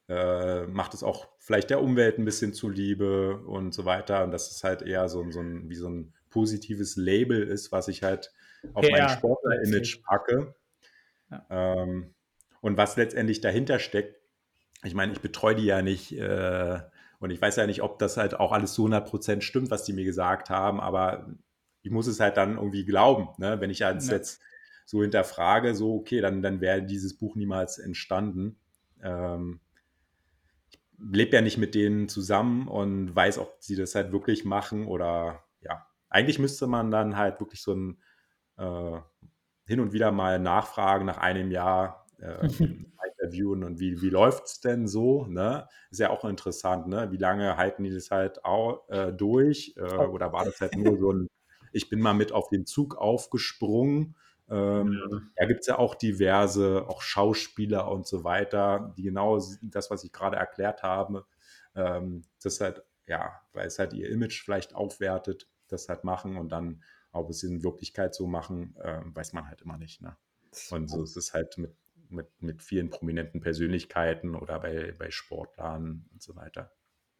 äh, macht es auch vielleicht der Umwelt ein bisschen zuliebe und so weiter. Und dass es halt eher so, so ein, wie so ein positives Label ist, was ich halt auf ja, mein Sportler-Image packe. Ja. Ähm, und was letztendlich dahinter steckt, ich meine, ich betreue die ja nicht äh, und ich weiß ja nicht, ob das halt auch alles zu 100% stimmt, was die mir gesagt haben, aber ich muss es halt dann irgendwie glauben. Ne? Wenn ich als ja. jetzt so hinterfrage, so, okay, dann, dann wäre dieses Buch niemals entstanden. Ähm, lebe ja nicht mit denen zusammen und weiß, ob sie das halt wirklich machen oder ja. Eigentlich müsste man dann halt wirklich so ein äh, hin und wieder mal nachfragen nach einem Jahr äh, [laughs] interviewen und wie, wie läuft es denn so? Ne? Ist ja auch interessant, ne? Wie lange halten die das halt auch, äh, durch? Äh, oder war das halt nur so ein, [laughs] ich bin mal mit auf den Zug aufgesprungen ähm, ja. Da gibt es ja auch diverse, auch Schauspieler und so weiter, die genau das, was ich gerade erklärt habe, ähm, das halt, ja, weil es halt ihr Image vielleicht aufwertet, das halt machen und dann, ob es in Wirklichkeit so machen, äh, weiß man halt immer nicht. Ne? Und so ist es halt mit, mit, mit vielen prominenten Persönlichkeiten oder bei, bei Sportlern und so weiter.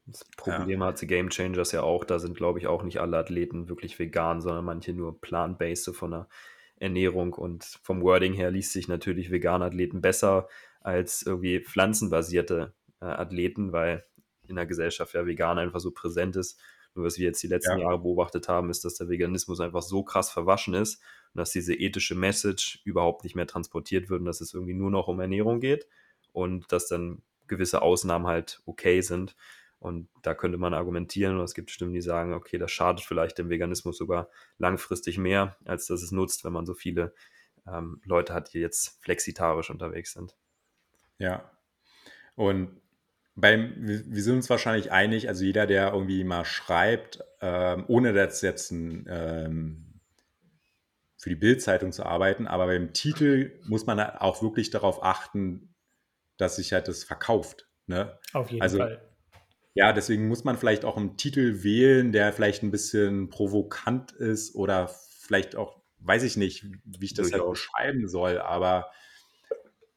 Das Problem ja. hat die Game Changers ja auch. Da sind, glaube ich, auch nicht alle Athleten wirklich vegan, sondern manche nur plant-based von einer Ernährung und vom Wording her liest sich natürlich vegane Athleten besser als irgendwie pflanzenbasierte äh, Athleten, weil in der Gesellschaft ja vegan einfach so präsent ist. Nur was wir jetzt die letzten ja. Jahre beobachtet haben, ist, dass der Veganismus einfach so krass verwaschen ist und dass diese ethische Message überhaupt nicht mehr transportiert wird und dass es irgendwie nur noch um Ernährung geht und dass dann gewisse Ausnahmen halt okay sind. Und da könnte man argumentieren, und es gibt Stimmen, die sagen, okay, das schadet vielleicht dem Veganismus sogar langfristig mehr, als dass es nutzt, wenn man so viele ähm, Leute hat, die jetzt flexitarisch unterwegs sind. Ja. Und beim, wir sind uns wahrscheinlich einig, also jeder, der irgendwie mal schreibt, ähm, ohne das jetzt ein, ähm, für die Bildzeitung zu arbeiten, aber beim Titel muss man auch wirklich darauf achten, dass sich halt das verkauft. Ne? Auf jeden also, Fall. Ja, deswegen muss man vielleicht auch einen Titel wählen, der vielleicht ein bisschen provokant ist oder vielleicht auch, weiß ich nicht, wie ich das halt beschreiben soll, aber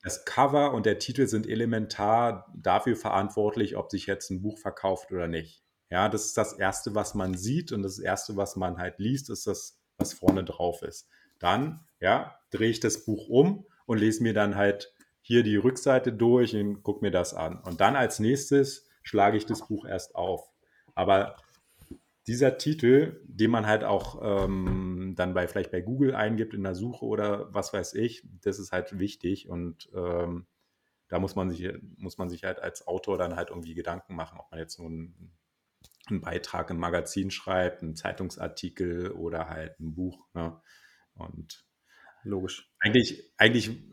das Cover und der Titel sind elementar dafür verantwortlich, ob sich jetzt ein Buch verkauft oder nicht. Ja, das ist das Erste, was man sieht und das Erste, was man halt liest, ist das, was vorne drauf ist. Dann, ja, drehe ich das Buch um und lese mir dann halt hier die Rückseite durch und gucke mir das an. Und dann als nächstes schlage ich das Buch erst auf. Aber dieser Titel, den man halt auch ähm, dann bei vielleicht bei Google eingibt in der Suche oder was weiß ich, das ist halt wichtig und ähm, da muss man sich muss man sich halt als Autor dann halt irgendwie Gedanken machen, ob man jetzt nur einen, einen Beitrag im Magazin schreibt, einen Zeitungsartikel oder halt ein Buch. Ne? Und logisch. Eigentlich eigentlich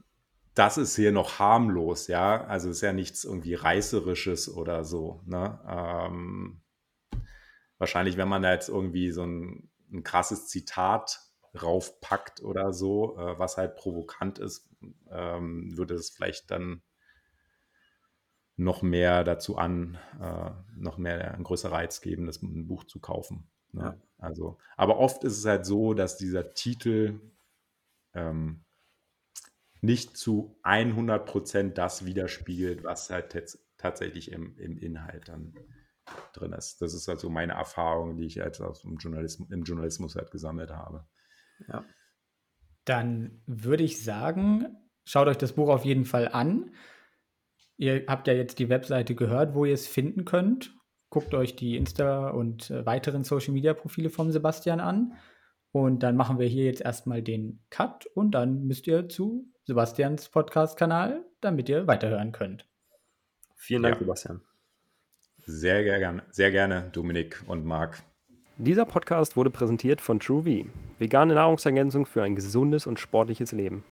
das ist hier noch harmlos, ja. Also ist ja nichts irgendwie Reißerisches oder so. Ne? Ähm, wahrscheinlich, wenn man da jetzt irgendwie so ein, ein krasses Zitat raufpackt oder so, äh, was halt provokant ist, ähm, würde es vielleicht dann noch mehr dazu an, äh, noch mehr ein größerer Reiz geben, das ein Buch zu kaufen. Ne? Ja. Also, aber oft ist es halt so, dass dieser Titel ähm, nicht zu 100 Prozent das widerspiegelt, was halt jetzt tatsächlich im, im Inhalt dann drin ist. Das ist also meine Erfahrung, die ich als aus dem Journalismus, im Journalismus halt gesammelt habe. Ja. Dann würde ich sagen, schaut euch das Buch auf jeden Fall an. Ihr habt ja jetzt die Webseite gehört, wo ihr es finden könnt. Guckt euch die Insta- und äh, weiteren Social-Media-Profile vom Sebastian an. Und dann machen wir hier jetzt erstmal den Cut und dann müsst ihr zu Sebastians Podcast-Kanal, damit ihr weiterhören könnt. Vielen Dank, ja. Sebastian. Sehr gerne, sehr gerne, Dominik und Marc. Dieser Podcast wurde präsentiert von TrueV, vegane Nahrungsergänzung für ein gesundes und sportliches Leben.